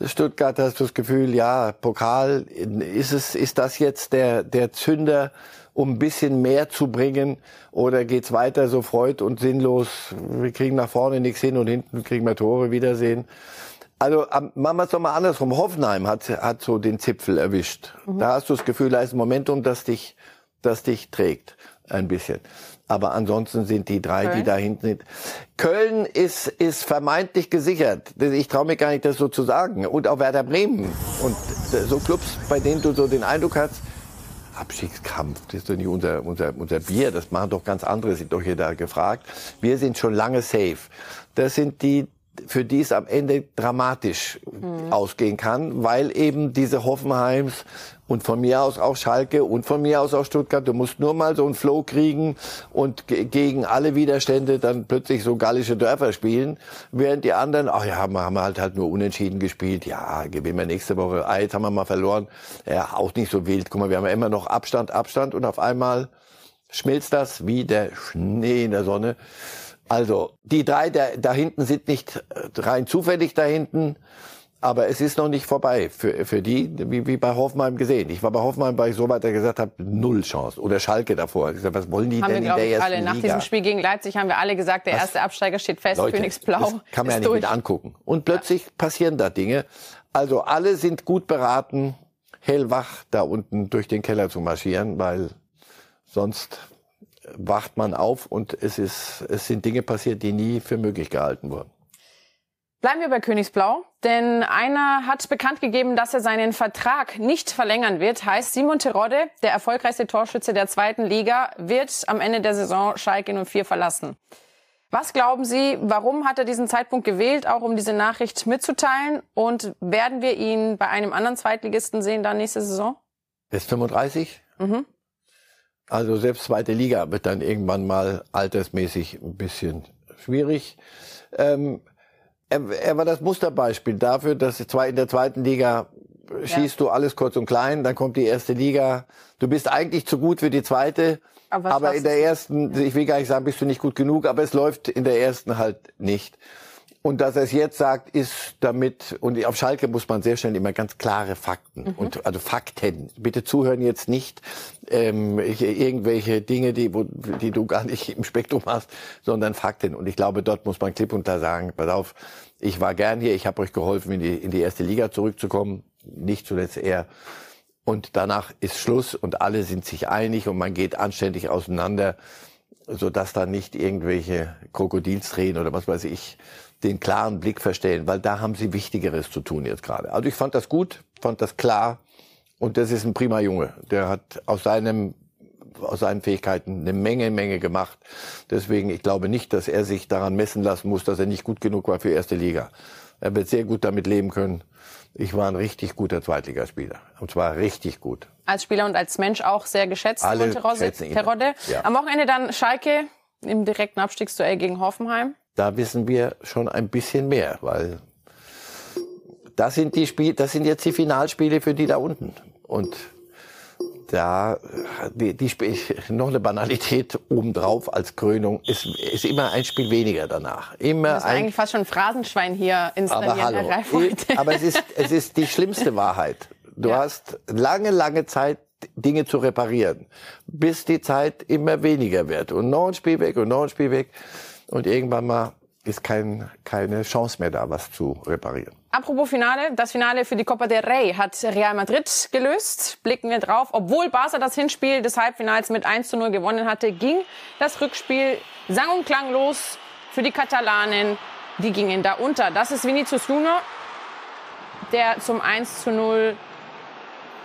Stuttgart hast du das Gefühl, ja, Pokal, ist es, ist das jetzt der, der Zünder, um ein bisschen mehr zu bringen? Oder geht's weiter so freud und sinnlos? Wir kriegen nach vorne nichts hin und hinten kriegen wir Tore wiedersehen. Also machen wir es doch mal andersrum. Hoffenheim hat, hat so den Zipfel erwischt. Mhm. Da hast du das Gefühl, da ist ein Momentum, das dich, das dich trägt ein bisschen. Aber ansonsten sind die drei, Köln. die da hinten sind. Köln ist, ist vermeintlich gesichert. Ich traue mir gar nicht, das so zu sagen. Und auch Werder Bremen. Und so Clubs, bei denen du so den Eindruck hast, Abstiegskampf, das ist doch nicht unser, unser, unser Bier, das machen doch ganz andere, sind doch hier da gefragt. Wir sind schon lange safe. Das sind die, für die es am Ende dramatisch mhm. ausgehen kann, weil eben diese Hoffenheims und von mir aus auch Schalke und von mir aus auch Stuttgart. Du musst nur mal so einen Flow kriegen und gegen alle Widerstände dann plötzlich so gallische Dörfer spielen, während die anderen, ach ja, haben wir, halt halt nur unentschieden gespielt. Ja, gewinnen wir nächste Woche. Ah, jetzt haben wir mal verloren. Ja, auch nicht so wild. Guck mal, wir haben ja immer noch Abstand, Abstand und auf einmal schmilzt das wie der Schnee in der Sonne. Also, die drei da, da hinten sind nicht rein zufällig da hinten. Aber es ist noch nicht vorbei für, für die, wie, wie bei Hoffenheim gesehen. Ich war bei Hoffenheim, weil ich so weit gesagt habe, null Chance. Oder Schalke davor. Ich sag, was wollen die haben denn wir, in der ich, ersten alle. Liga? Nach diesem Spiel gegen Leipzig haben wir alle gesagt, der was? erste Absteiger steht fest, Leute, Phoenix Blau. Das kann man ja nicht durch. mit angucken. Und plötzlich ja. passieren da Dinge. Also alle sind gut beraten, hellwach da unten durch den Keller zu marschieren, weil sonst wacht man auf und es ist, es sind Dinge passiert, die nie für möglich gehalten wurden. Bleiben wir bei Königsblau, denn einer hat bekannt gegeben, dass er seinen Vertrag nicht verlängern wird. Heißt, Simon Terodde, der erfolgreichste Torschütze der zweiten Liga, wird am Ende der Saison Schalke 04 verlassen. Was glauben Sie, warum hat er diesen Zeitpunkt gewählt, auch um diese Nachricht mitzuteilen? Und werden wir ihn bei einem anderen Zweitligisten sehen dann nächste Saison? Er ist 35. Mhm. Also selbst zweite Liga wird dann irgendwann mal altersmäßig ein bisschen schwierig. Ähm, er, er war das Musterbeispiel dafür, dass in der zweiten Liga schießt ja. du alles kurz und klein, dann kommt die erste Liga. Du bist eigentlich zu gut für die zweite, aber, aber in der ersten, ich will gar nicht sagen, bist du nicht gut genug, aber es läuft in der ersten halt nicht. Und dass er es jetzt sagt, ist damit, und auf Schalke muss man sehr schnell immer ganz klare Fakten, mhm. und, also Fakten. Bitte zuhören jetzt nicht ähm, irgendwelche Dinge, die, wo, die du gar nicht im Spektrum hast, sondern Fakten. Und ich glaube, dort muss man klipp und klar sagen, pass auf, ich war gern hier, ich habe euch geholfen, in die, in die erste Liga zurückzukommen, nicht zuletzt er. Und danach ist Schluss und alle sind sich einig und man geht anständig auseinander, sodass da nicht irgendwelche Krokodilstränen oder was weiß ich den klaren Blick verstellen, weil da haben sie Wichtigeres zu tun jetzt gerade. Also ich fand das gut, fand das klar und das ist ein prima Junge. Der hat aus seinem aus seinen Fähigkeiten eine Menge, Menge gemacht. Deswegen, ich glaube nicht, dass er sich daran messen lassen muss, dass er nicht gut genug war für erste Liga. Er wird sehr gut damit leben können. Ich war ein richtig guter Zweitligaspieler. Und zwar richtig gut. Als Spieler und als Mensch auch sehr geschätzt, Alle Terodde. Ja. Am Wochenende dann Schalke im direkten Abstiegsduell gegen Hoffenheim da wissen wir schon ein bisschen mehr, weil das sind die Spiele, das sind jetzt die Finalspiele für die da unten. Und da die, die Spiel, noch eine Banalität obendrauf als Krönung ist, ist immer ein Spiel weniger danach. Immer das ist ein, eigentlich fast schon Phrasenschwein hier installieren, aber hallo, Herr Aber es ist, es ist die schlimmste Wahrheit. Du ja. hast lange, lange Zeit Dinge zu reparieren, bis die Zeit immer weniger wird und noch ein Spiel weg und noch ein Spiel weg. Und irgendwann mal ist kein, keine Chance mehr da, was zu reparieren. Apropos Finale, das Finale für die Copa del Rey hat Real Madrid gelöst. Blicken wir drauf. Obwohl Barca das Hinspiel des Halbfinals mit 1 zu 0 gewonnen hatte, ging das Rückspiel sang- und klanglos für die Katalanen. Die gingen da unter. Das ist Vinicius Junior, der zum 1 zu 0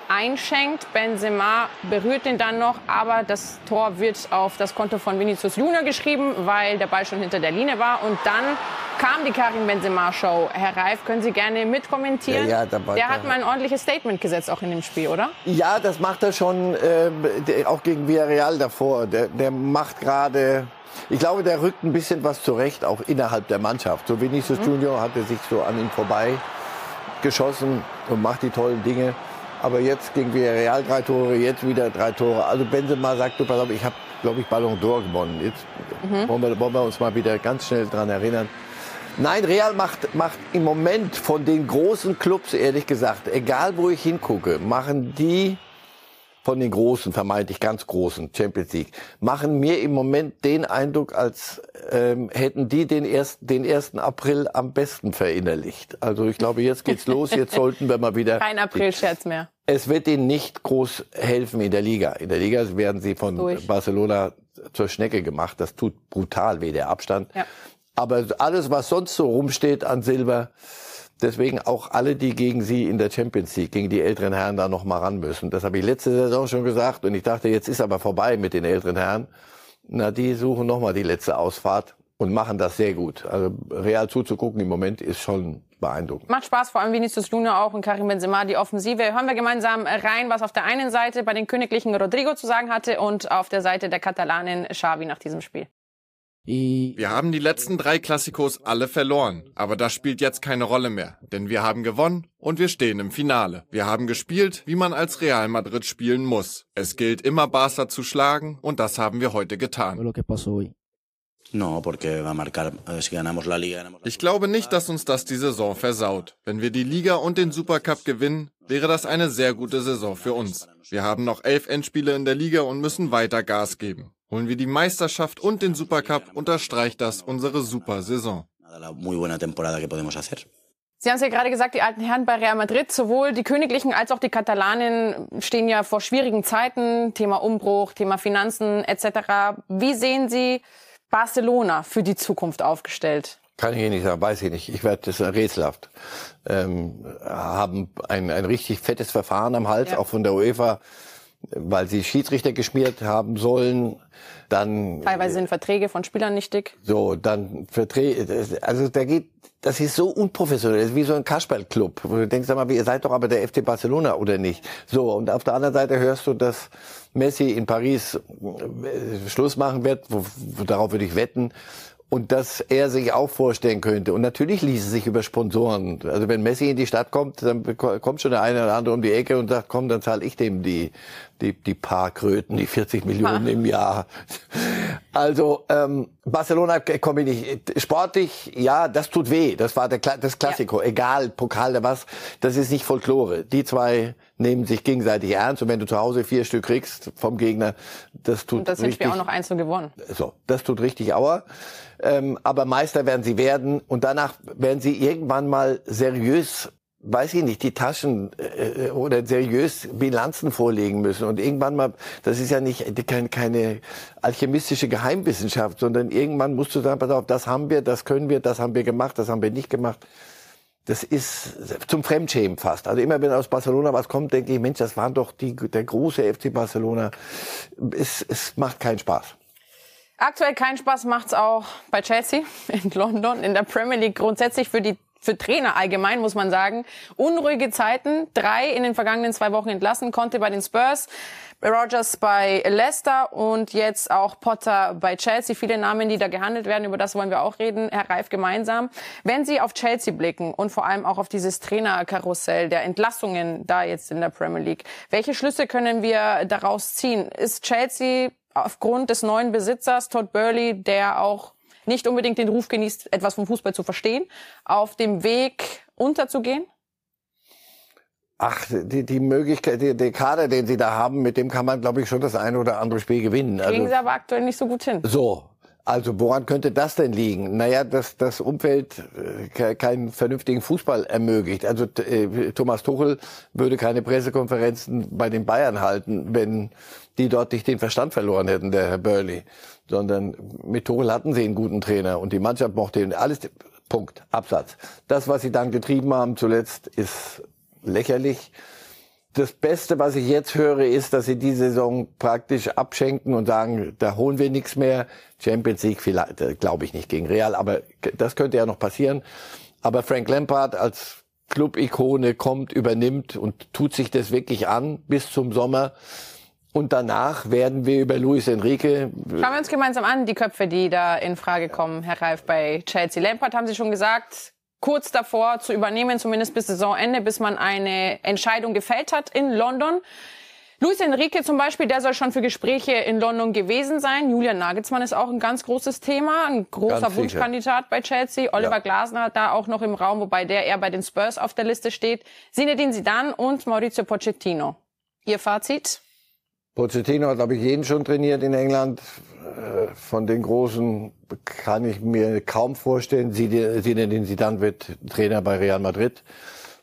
einschenkt. Benzema berührt ihn dann noch, aber das Tor wird auf das Konto von Vinicius Junior geschrieben, weil der Ball schon hinter der Linie war. Und dann kam die Karim Benzema-Show. Herr Reif, können Sie gerne mitkommentieren? Ja, ja, war- der hat mal ein ordentliches Statement gesetzt, auch in dem Spiel, oder? Ja, das macht er schon, äh, der, auch gegen Villarreal davor. Der, der macht gerade, ich glaube, der rückt ein bisschen was zurecht, auch innerhalb der Mannschaft. So Vinicius Junior hatte sich so an ihm vorbei geschossen und macht die tollen Dinge. Aber jetzt gegen Villarreal drei Tore, jetzt wieder drei Tore. Also Benzema sagt, du pass auf, ich habe, glaube ich, Ballon d'Or gewonnen. Jetzt wollen, wir, wollen wir uns mal wieder ganz schnell dran erinnern. Nein, Real macht, macht im Moment von den großen Clubs, ehrlich gesagt, egal wo ich hingucke, machen die von den großen, vermeintlich ganz großen Champions League, machen mir im Moment den Eindruck, als ähm, hätten die den, erst, den 1. April am besten verinnerlicht. Also ich glaube, jetzt geht's los, jetzt sollten wir mal wieder... Kein April-Scherz mehr. Es wird ihnen nicht groß helfen in der Liga. In der Liga werden sie von Durch. Barcelona zur Schnecke gemacht. Das tut brutal weh, der Abstand. Ja. Aber alles, was sonst so rumsteht an Silber, deswegen auch alle, die gegen sie in der Champions League, gegen die älteren Herren da noch mal ran müssen. Das habe ich letzte Saison schon gesagt und ich dachte, jetzt ist aber vorbei mit den älteren Herren. Na, die suchen noch mal die letzte Ausfahrt und machen das sehr gut. Also real zuzugucken im Moment ist schon beeindruckend. Macht Spaß, vor allem Vinicius Junior auch und Karim Benzema, die Offensive. Hören wir gemeinsam rein, was auf der einen Seite bei den Königlichen Rodrigo zu sagen hatte und auf der Seite der Katalanen Xavi nach diesem Spiel. Wir haben die letzten drei Klassikos alle verloren, aber das spielt jetzt keine Rolle mehr, denn wir haben gewonnen und wir stehen im Finale. Wir haben gespielt, wie man als Real Madrid spielen muss. Es gilt immer Barca zu schlagen und das haben wir heute getan. eh, Ich glaube nicht, dass uns das die Saison versaut. Wenn wir die Liga und den Supercup gewinnen, wäre das eine sehr gute Saison für uns. Wir haben noch elf Endspiele in der Liga und müssen weiter Gas geben. Holen wir die Meisterschaft und den Supercup, unterstreicht das unsere super Saison. Sie haben es ja gerade gesagt, die alten Herren bei Real Madrid, sowohl die Königlichen als auch die Katalanen stehen ja vor schwierigen Zeiten, Thema Umbruch, Thema Finanzen etc. Wie sehen Sie Barcelona für die Zukunft aufgestellt? Kann ich Ihnen nicht sagen, weiß ich nicht. Ich werde das ist rätselhaft. Ähm, haben ein, ein richtig fettes Verfahren am Hals, Ja. auch von der UEFA, weil sie Schiedsrichter geschmiert haben sollen. Dann Teilweise sind Verträge von Spielern nichtig. so, dann Verträge. Also da geht, das ist so unprofessionell, das ist wie so ein Kasperlclub. Du denkst, mal, ihr seid doch aber der FC Barcelona oder nicht? So und auf der anderen Seite hörst du, dass Messi in Paris äh, Schluss machen wird. Darauf würde ich wetten. Und dass er sich auch vorstellen könnte. Und natürlich ließe sich über Sponsoren. Also wenn Messi in die Stadt kommt, dann kommt schon der eine oder andere um die Ecke und sagt, komm, dann zahle ich dem die, die, die paar Kröten, die 40 Millionen im Jahr. Also ähm, Barcelona komme ich nicht. Sportlich, ja, das tut weh. Das war der Kla das Klassiko. Egal, Pokal oder was, das ist nicht Folklore. Die zwei nehmen sich gegenseitig ernst. Und wenn du zu Hause vier Stück kriegst vom Gegner, das tut Und das richtig. Hinspiel auch noch eins zu gewonnen. So, das tut richtig Aua. Ähm, aber Meister werden sie werden und danach werden sie irgendwann mal seriös, weiß ich nicht, die Taschen äh, oder seriös Bilanzen vorlegen müssen. Und irgendwann mal, das ist ja nicht keine, keine alchemistische Geheimwissenschaft, sondern irgendwann musst du sagen, pass auf, das haben wir, das können wir, das haben wir gemacht, das haben wir nicht gemacht. Das ist zum Fremdschämen fast. Also immer wenn aus Barcelona was kommt, denke ich, Mensch, das waren doch die, der große FC Barcelona. Es, es macht keinen Spaß. Aktuell keinen Spaß macht's auch bei Chelsea in London, in der Premier League grundsätzlich für die für Trainer allgemein muss man sagen. Unruhige Zeiten, drei in den vergangenen zwei Wochen entlassen, konnte bei den Spurs, Rogers bei Leicester und jetzt auch Potter bei Chelsea. Viele Namen, die da gehandelt werden, über das wollen wir auch reden, Herr Reif gemeinsam. Wenn Sie auf Chelsea blicken und vor allem auch auf dieses Trainerkarussell der Entlassungen da jetzt in der Premier League, welche Schlüsse können wir daraus ziehen? Ist Chelsea aufgrund des neuen Besitzers Todd Burley, der auch nicht unbedingt den Ruf genießt, etwas vom Fußball zu verstehen, auf dem Weg unterzugehen? Ach, die, die Möglichkeit, die, der Kader, den sie da haben, mit dem kann man, glaube ich, schon das eine oder andere Spiel gewinnen. Kriegen Also, sie aber aktuell nicht so gut hin. so. Also woran könnte das denn liegen? Naja, dass das Umfeld äh, keinen vernünftigen Fußball ermöglicht. Also äh, Thomas Tuchel würde keine Pressekonferenzen bei den Bayern halten, wenn die dort nicht den Verstand verloren hätten, der Herr Burley. Sondern mit Tuchel hatten sie einen guten Trainer und die Mannschaft mochte ihn. Alles, Punkt, Absatz. Das, was sie dann getrieben haben zuletzt, ist lächerlich das Beste, was ich jetzt höre, ist, dass sie die Saison praktisch abschenken und sagen, da holen wir nichts mehr. Champions League vielleicht, äh, glaube ich nicht gegen Real, aber das könnte ja noch passieren. Aber Frank Lampard als Club-Ikone kommt, übernimmt und tut sich das wirklich an bis zum Sommer. Und danach werden wir über Luis Enrique. Schauen wir uns gemeinsam an, die Köpfe, die da in Frage kommen, Herr Reif, bei Chelsea. Lampard haben Sie schon gesagt, kurz davor zu übernehmen, zumindest bis Saisonende, bis man eine Entscheidung gefällt hat in London. Luis Enrique zum Beispiel, der soll schon für Gespräche in London gewesen sein. Julian Nagelsmann ist auch ein ganz großes Thema, ein großer Wunschkandidat bei Chelsea. Oliver ja. Glasner da auch noch im Raum, wobei der eher bei den Spurs auf der Liste steht. Zinedine Zidane und Maurizio Pochettino. Ihr Fazit? Pochettino hat, glaube ich, jeden schon trainiert in England. Äh, von den Großen kann ich mir kaum vorstellen. Sie, sie den Zidane wird Trainer bei Real Madrid.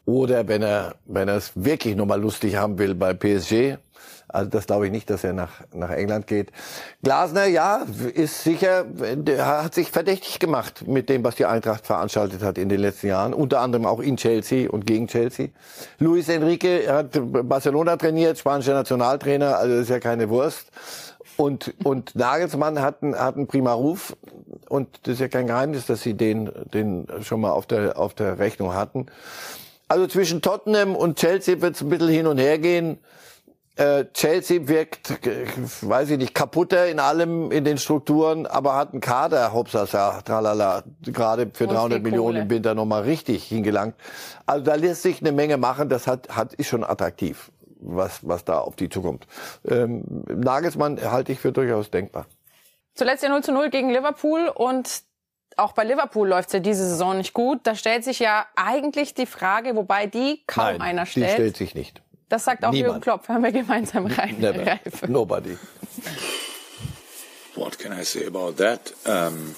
Oder wenn er, wenn er es wirklich nochmal lustig haben will bei PSG. Also das glaube ich nicht, dass er nach, nach England geht. Glasner, ja, ist sicher, hat sich verdächtig gemacht mit dem, was die Eintracht veranstaltet hat in den letzten Jahren. Unter anderem auch in Chelsea und gegen Chelsea. Luis Enrique hat Barcelona trainiert, spanischer Nationaltrainer, also ist ja keine Wurst. Und, und Nagelsmann hat einen, hat einen prima Ruf. Und das ist ja kein Geheimnis, dass sie den, den schon mal auf der, auf der Rechnung hatten. Also zwischen Tottenham und Chelsea wird es ein bisschen hin und her gehen. Äh, Chelsea wirkt, weiß ich nicht, kaputter in allem, in den Strukturen, aber hat einen Kader, Hopsasa, tralala, gerade für 300 Millionen im Winter nochmal richtig hingelangt. Also da lässt sich eine Menge machen, das hat, hat, ist schon attraktiv was, was da auf die zukommt. Ähm, Nagelsmann halte ich für durchaus denkbar. Zuletzt ja 0 zu 0 gegen Liverpool und auch bei Liverpool läuft es ja diese Saison nicht gut. Da stellt sich ja eigentlich die Frage, wobei die kaum Nein, einer stellt. Die stellt sich nicht. Das sagt auch Niemand. Jürgen Klopp. Hören wir gemeinsam rein. Never. Reife. Nobody. What can I say about that? Um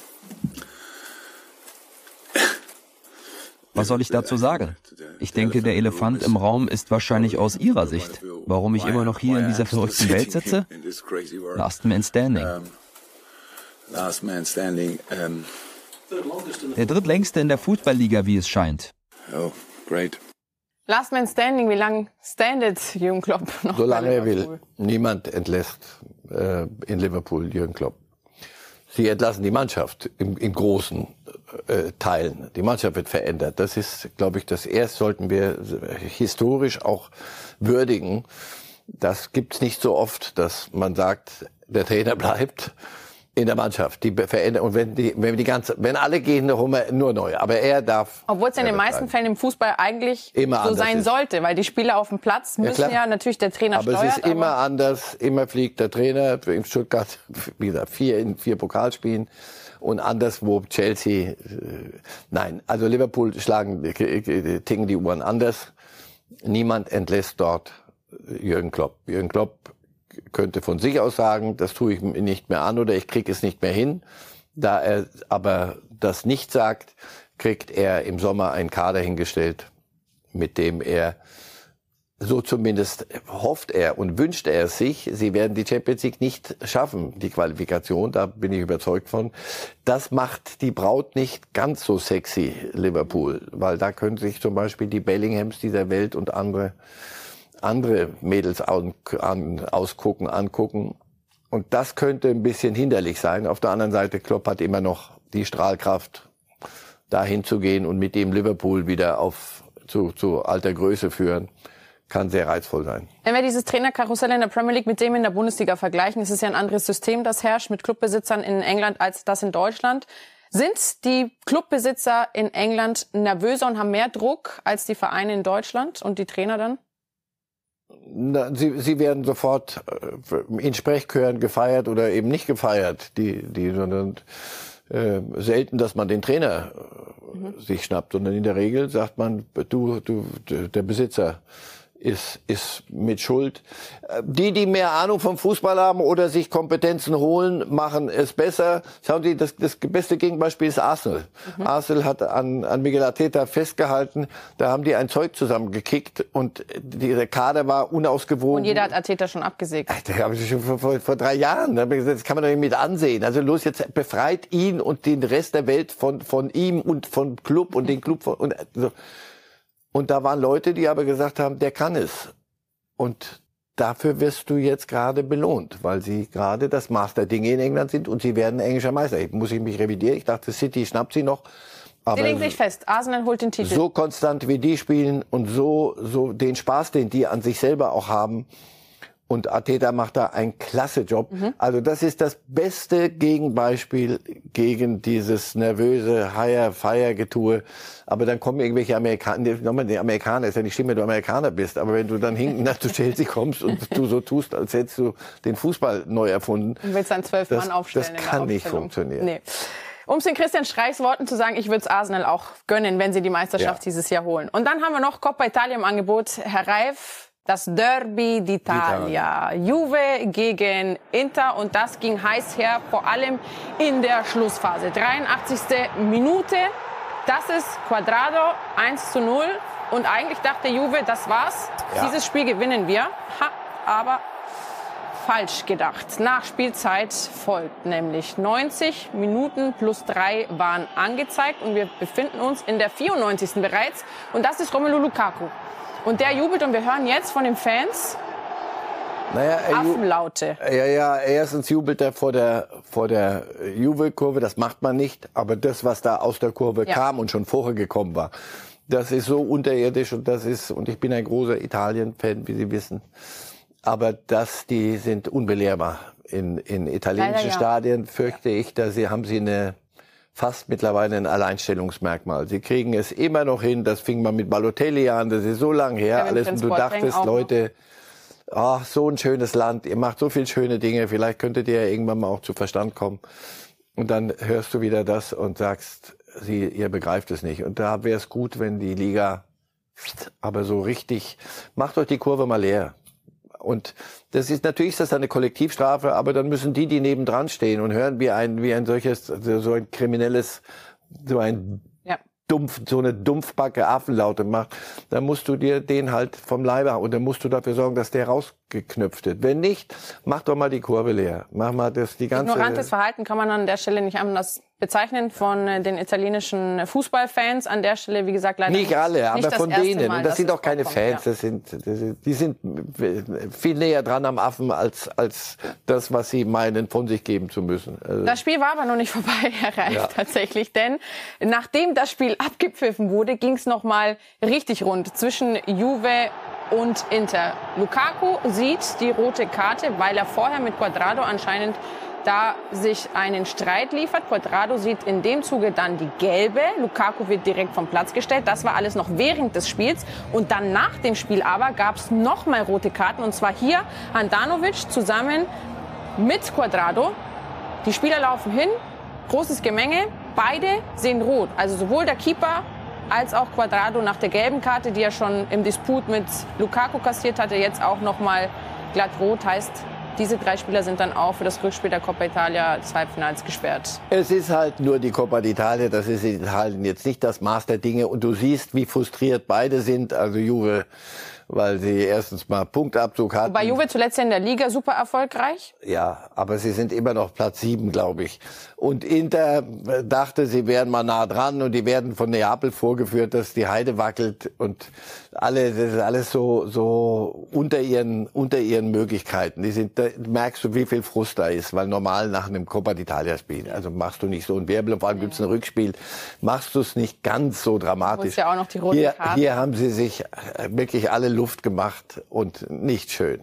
Was soll ich dazu sagen? Ich denke, der Elefant im Raum ist wahrscheinlich aus Ihrer Sicht. Warum ich immer noch hier in dieser verrückten Welt sitze? Last Man Standing. Der drittlängste in der Fußballliga, wie es scheint. Oh, great. Last Man Standing, wie lange standet Jürgen Klopp noch? Solange er will. Niemand entlässt äh, in Liverpool Jürgen Klopp. Sie entlassen die Mannschaft im, im großen äh, Teilen. Die Mannschaft wird verändert. Das ist, glaube ich, das erst sollten wir historisch auch würdigen. Das gibt's nicht so oft, dass man sagt, der Trainer bleibt in der Mannschaft. Die verändern und wenn die, wenn die ganze, wenn alle gehen, dann holen wir nur neu. Aber er darf. Obwohl es in den meisten Fällen im Fußball eigentlich immer so sein ist. sollte, weil die Spieler auf dem Platz müssen ja, ja natürlich der Trainer aber steuert. Es ist immer anders. Immer fliegt der Trainer in Stuttgart, wie gesagt, vier in vier Pokalspielen und anderswo Chelsea. Äh, nein, also Liverpool schlagen, ticken die Uhren anders. Niemand entlässt dort Jürgen Klopp. Jürgen Klopp könnte von sich aus sagen, das tue ich nicht mehr an oder ich kriege es nicht mehr hin. Da er aber das nicht sagt, kriegt er im Sommer einen Kader hingestellt, mit dem er so zumindest hofft er und wünscht er sich, sie werden die Champions League nicht schaffen, die Qualifikation, da bin ich überzeugt von. Das macht die Braut nicht ganz so sexy, Liverpool, weil da können sich zum Beispiel die Bellinghams dieser Welt und andere andere Mädels an, an, ausgucken, angucken. Und das könnte ein bisschen hinderlich sein. Auf der anderen Seite, Klopp hat immer noch die Strahlkraft, dahin zu gehen und mit dem Liverpool wieder auf zu, zu alter Größe führen kann sehr reizvoll sein. Wenn wir dieses Trainerkarussell in der Premier League mit dem in der Bundesliga vergleichen, ist es ja ein anderes System, das herrscht mit Clubbesitzern in England als das in Deutschland. Sind die Clubbesitzer in England nervöser und haben mehr Druck als die Vereine in Deutschland und die Trainer dann? Sie, sie werden sofort äh, in Sprechchören gefeiert oder eben nicht gefeiert, die, die, sondern äh, selten, dass man den Trainer äh, mhm. sich schnappt, sondern in der Regel sagt man, du, du, der Besitzer ist, ist mit Schuld. Äh, Die, die mehr Ahnung vom Fußball haben oder sich Kompetenzen holen, machen es besser. Schauen Sie, das, das beste Gegenbeispiel ist Arsenal. Mhm. Arsenal hat an, an Miguel Arteta festgehalten. Da haben die ein Zeug zusammengekickt und der Kader war unausgewogen. Und jeder hat Arteta schon abgesägt. Das habe ich schon vor, vor, vor drei Jahren. Das kann man doch nicht mit ansehen. Also los, jetzt befreit ihn und den Rest der Welt von, von ihm und vom Club und den Club von, und so. Und da waren Leute, die aber gesagt haben, der kann es. Und dafür wirst du jetzt gerade belohnt, weil sie gerade das Maß der Dinge in England sind und sie werden englischer Meister. Ich muss ich mich revidieren. Ich dachte, City schnappt sie noch. Sie legen sich fest, Arsenal holt den Titel. so konstant wie die spielen und so, so den Spaß, den die an sich selber auch haben. Und Arteta macht da einen klasse Job. Mhm. Also das ist das beste Gegenbeispiel gegen dieses nervöse Hire-Fire-Getue. Aber dann kommen irgendwelche Amerikaner, nochmal, die Amerikaner ist ja nicht schlimm, wenn du Amerikaner bist, aber wenn du dann hinten nach Chelsea kommst und du so tust, als hättest du den Fußball neu erfunden. Und willst dann zwölf Mann aufstellen Das kann nicht funktionieren. Nee. Um es in Christian Streichs Worten zu sagen, ich würde es Arsenal auch gönnen, wenn sie die Meisterschaft Ja. dieses Jahr holen. Und dann haben wir noch Coppa Italia im Angebot. Herr Reif, das Derby d'Italia. Juve gegen Inter und das ging heiß her, vor allem in der Schlussphase. 83. Minute, das ist Quadrado 1 zu 0 und eigentlich dachte Juve, das war's, Ja. dieses Spiel gewinnen wir. Ha, aber falsch gedacht. Nach Spielzeit folgt nämlich 90 Minuten plus drei waren angezeigt und wir befinden uns in der 94. bereits und das ist Romelu Lukaku. Und der jubelt und wir hören jetzt von den Fans Naja, er Affenlaute. Ja, ja, erstens jubelt er vor der, vor der Juve-Kurve, das macht man nicht. Aber das, was da aus der Kurve Ja. kam und schon vorher gekommen war, das ist so unterirdisch und das ist, und ich bin ein großer Italien-Fan, wie Sie wissen. Aber das, die sind unbelehrbar. In, in italienischen Leider. Stadien fürchte ich, da sie, haben sie eine, fast mittlerweile ein Alleinstellungsmerkmal. Sie kriegen es immer noch hin, das fing man mit Balotelli an, das ist so lang her, Kevin alles, und du dachtest. Leute, ach, so ein schönes Land, ihr macht so viel schöne Dinge, vielleicht könntet ihr ja irgendwann mal auch zu Verstand kommen. Und dann hörst du wieder das und sagst, sie, ihr begreift es nicht. Und da wäre es gut, wenn die Liga aber so richtig, macht euch die Kurve mal leer. Und das ist natürlich ist das eine Kollektivstrafe, aber dann müssen die, die nebendran stehen und hören, wie ein, wie ein solches, so ein kriminelles, so ein Ja. dumpf, so eine dumpfbacke Affenlaute macht, dann musst du dir den halt vom Leibe haben und dann musst du dafür sorgen, dass der rausgeknüpft wird. Wenn nicht, mach doch mal die Kurve leer. Mach mal das, die ganze... Ignorantes Verhalten kann man an der Stelle nicht anders bezeichnen von äh, den italienischen Fußballfans. An der Stelle, wie gesagt, leider Nicht alle, aber das von denen. Mal, und das sind auch keine vorkommt, Fans. Das sind, das die sind viel näher dran am Affen als, als das, was sie meinen, von sich geben zu müssen. Also, Das Spiel war aber noch nicht vorbei, Herr Reif, Ja. tatsächlich. Denn nachdem das Spiel abgepfiffen wurde, ging es noch mal richtig rund zwischen Juve und Inter. Lukaku sieht die rote Karte, weil er vorher mit Quadrado anscheinend da sich einen Streit liefert. Quadrado sieht in dem Zuge dann die gelbe. Lukaku wird direkt vom Platz gestellt. Das war alles noch während des Spiels. Und dann nach dem Spiel aber gab es noch mal rote Karten. Und zwar hier Handanovic zusammen mit Quadrado. Die Spieler laufen hin, großes Gemenge, beide sehen rot. Also sowohl der Keeper als auch Quadrado nach der gelben Karte, die er schon im Disput mit Lukaku kassiert hatte, jetzt auch noch mal glatt rot. Heißt, diese drei Spieler sind dann auch für das Rückspiel der Coppa Italia des Halbfinals gesperrt. Es ist halt nur die Coppa d'Italia, das ist in Italien jetzt nicht das Maß der Dinge. Und du siehst, wie frustriert beide sind. Also Juve, weil sie erstens mal Punktabzug hatten. Bei Juve zuletzt in der Liga super erfolgreich. Ja, aber sie sind immer noch Platz sieben, glaube ich. Und Inter dachte, sie wären mal nah dran und die werden von Neapel vorgeführt, dass die Heide wackelt und alle, das ist alles so, so unter ihren, unter ihren Möglichkeiten. Die sind, da merkst du, wie viel Frust da ist, weil normal nach einem Coppa d'Italia Spiel, also machst du nicht so ein Wirbel und vor allem gibt's ein Rückspiel, machst du es nicht ganz so dramatisch. Ja auch noch die hier, hier haben sie sich wirklich alle Luft gemacht und nicht schön.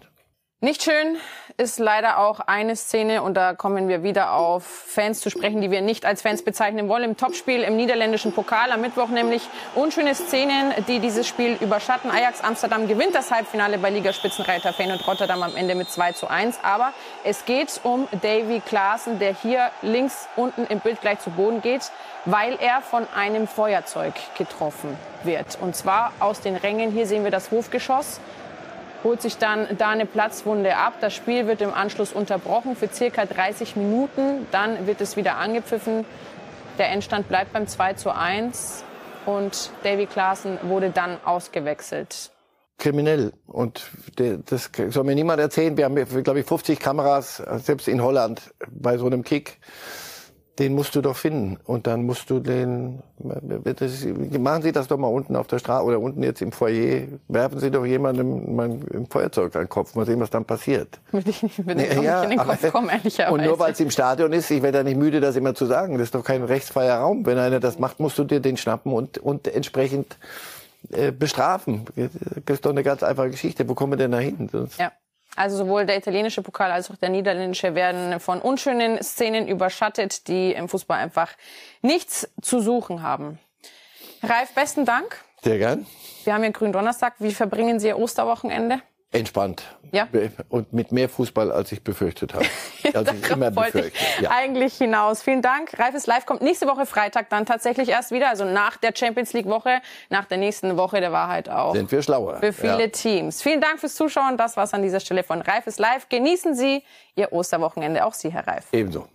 Nicht schön ist leider auch eine Szene und da kommen wir wieder auf Fans zu sprechen, die wir nicht als Fans bezeichnen wollen. Im Topspiel im niederländischen Pokal am Mittwoch nämlich unschöne Szenen, die dieses Spiel überschatten. Ajax Amsterdam gewinnt das Halbfinale bei Ligaspitzenreiter Feyenoord Rotterdam am Ende mit 2 zu 1. Aber es geht um Davy Klaassen, der hier links unten im Bild gleich zu Boden geht, weil er von einem Feuerzeug getroffen wird. Und zwar aus den Rängen. Hier sehen wir das Hofgeschoss holt sich dann da eine Platzwunde ab. Das Spiel wird im Anschluss unterbrochen für circa 30 Minuten. Dann wird es wieder angepfiffen. Der Endstand bleibt beim 2 zu 1 und Davy Klaassen wurde dann ausgewechselt. Kriminell. Und das soll mir niemand erzählen. Wir haben, glaube ich, 50 Kameras, selbst in Holland, bei so einem Kick den musst du doch finden. Und dann musst du den, das, machen Sie das doch mal unten auf der Straße oder unten jetzt im Foyer. Werfen Sie doch jemandem mal ein Feuerzeug an den Kopf. Mal sehen, was dann passiert. Würde ich, würde nee, ja, nicht in den Kopf kommen, ehrlicherweise. Und nur weil es im Stadion ist, ich werde da nicht müde, das immer zu sagen. Das ist doch kein rechtsfreier Raum. Wenn einer das macht, musst du dir den schnappen und, und entsprechend äh, bestrafen. Das ist doch eine ganz einfache Geschichte. Wo kommen wir denn da hin? Ja. Also sowohl der italienische Pokal als auch der niederländische werden von unschönen Szenen überschattet, die im Fußball einfach nichts zu suchen haben. Ralf, besten Dank. Sehr gern. Wir haben ja Gründonnerstag. Wie verbringen Sie Ihr Osterwochenende? Entspannt. Ja. Und mit mehr Fußball, als ich befürchtet habe. Als ich immer befürchtet. Ja. Eigentlich hinaus. Vielen Dank. Reifes Live kommt nächste Woche Freitag dann tatsächlich erst wieder. Also nach der Champions League Woche, nach der nächsten Woche der Wahrheit auch. Sind wir schlauer. Für viele ja. Teams. Vielen Dank fürs Zuschauen. Das war's an dieser Stelle von Reifes Live. Genießen Sie Ihr Osterwochenende. Auch Sie, Herr Reif. Ebenso.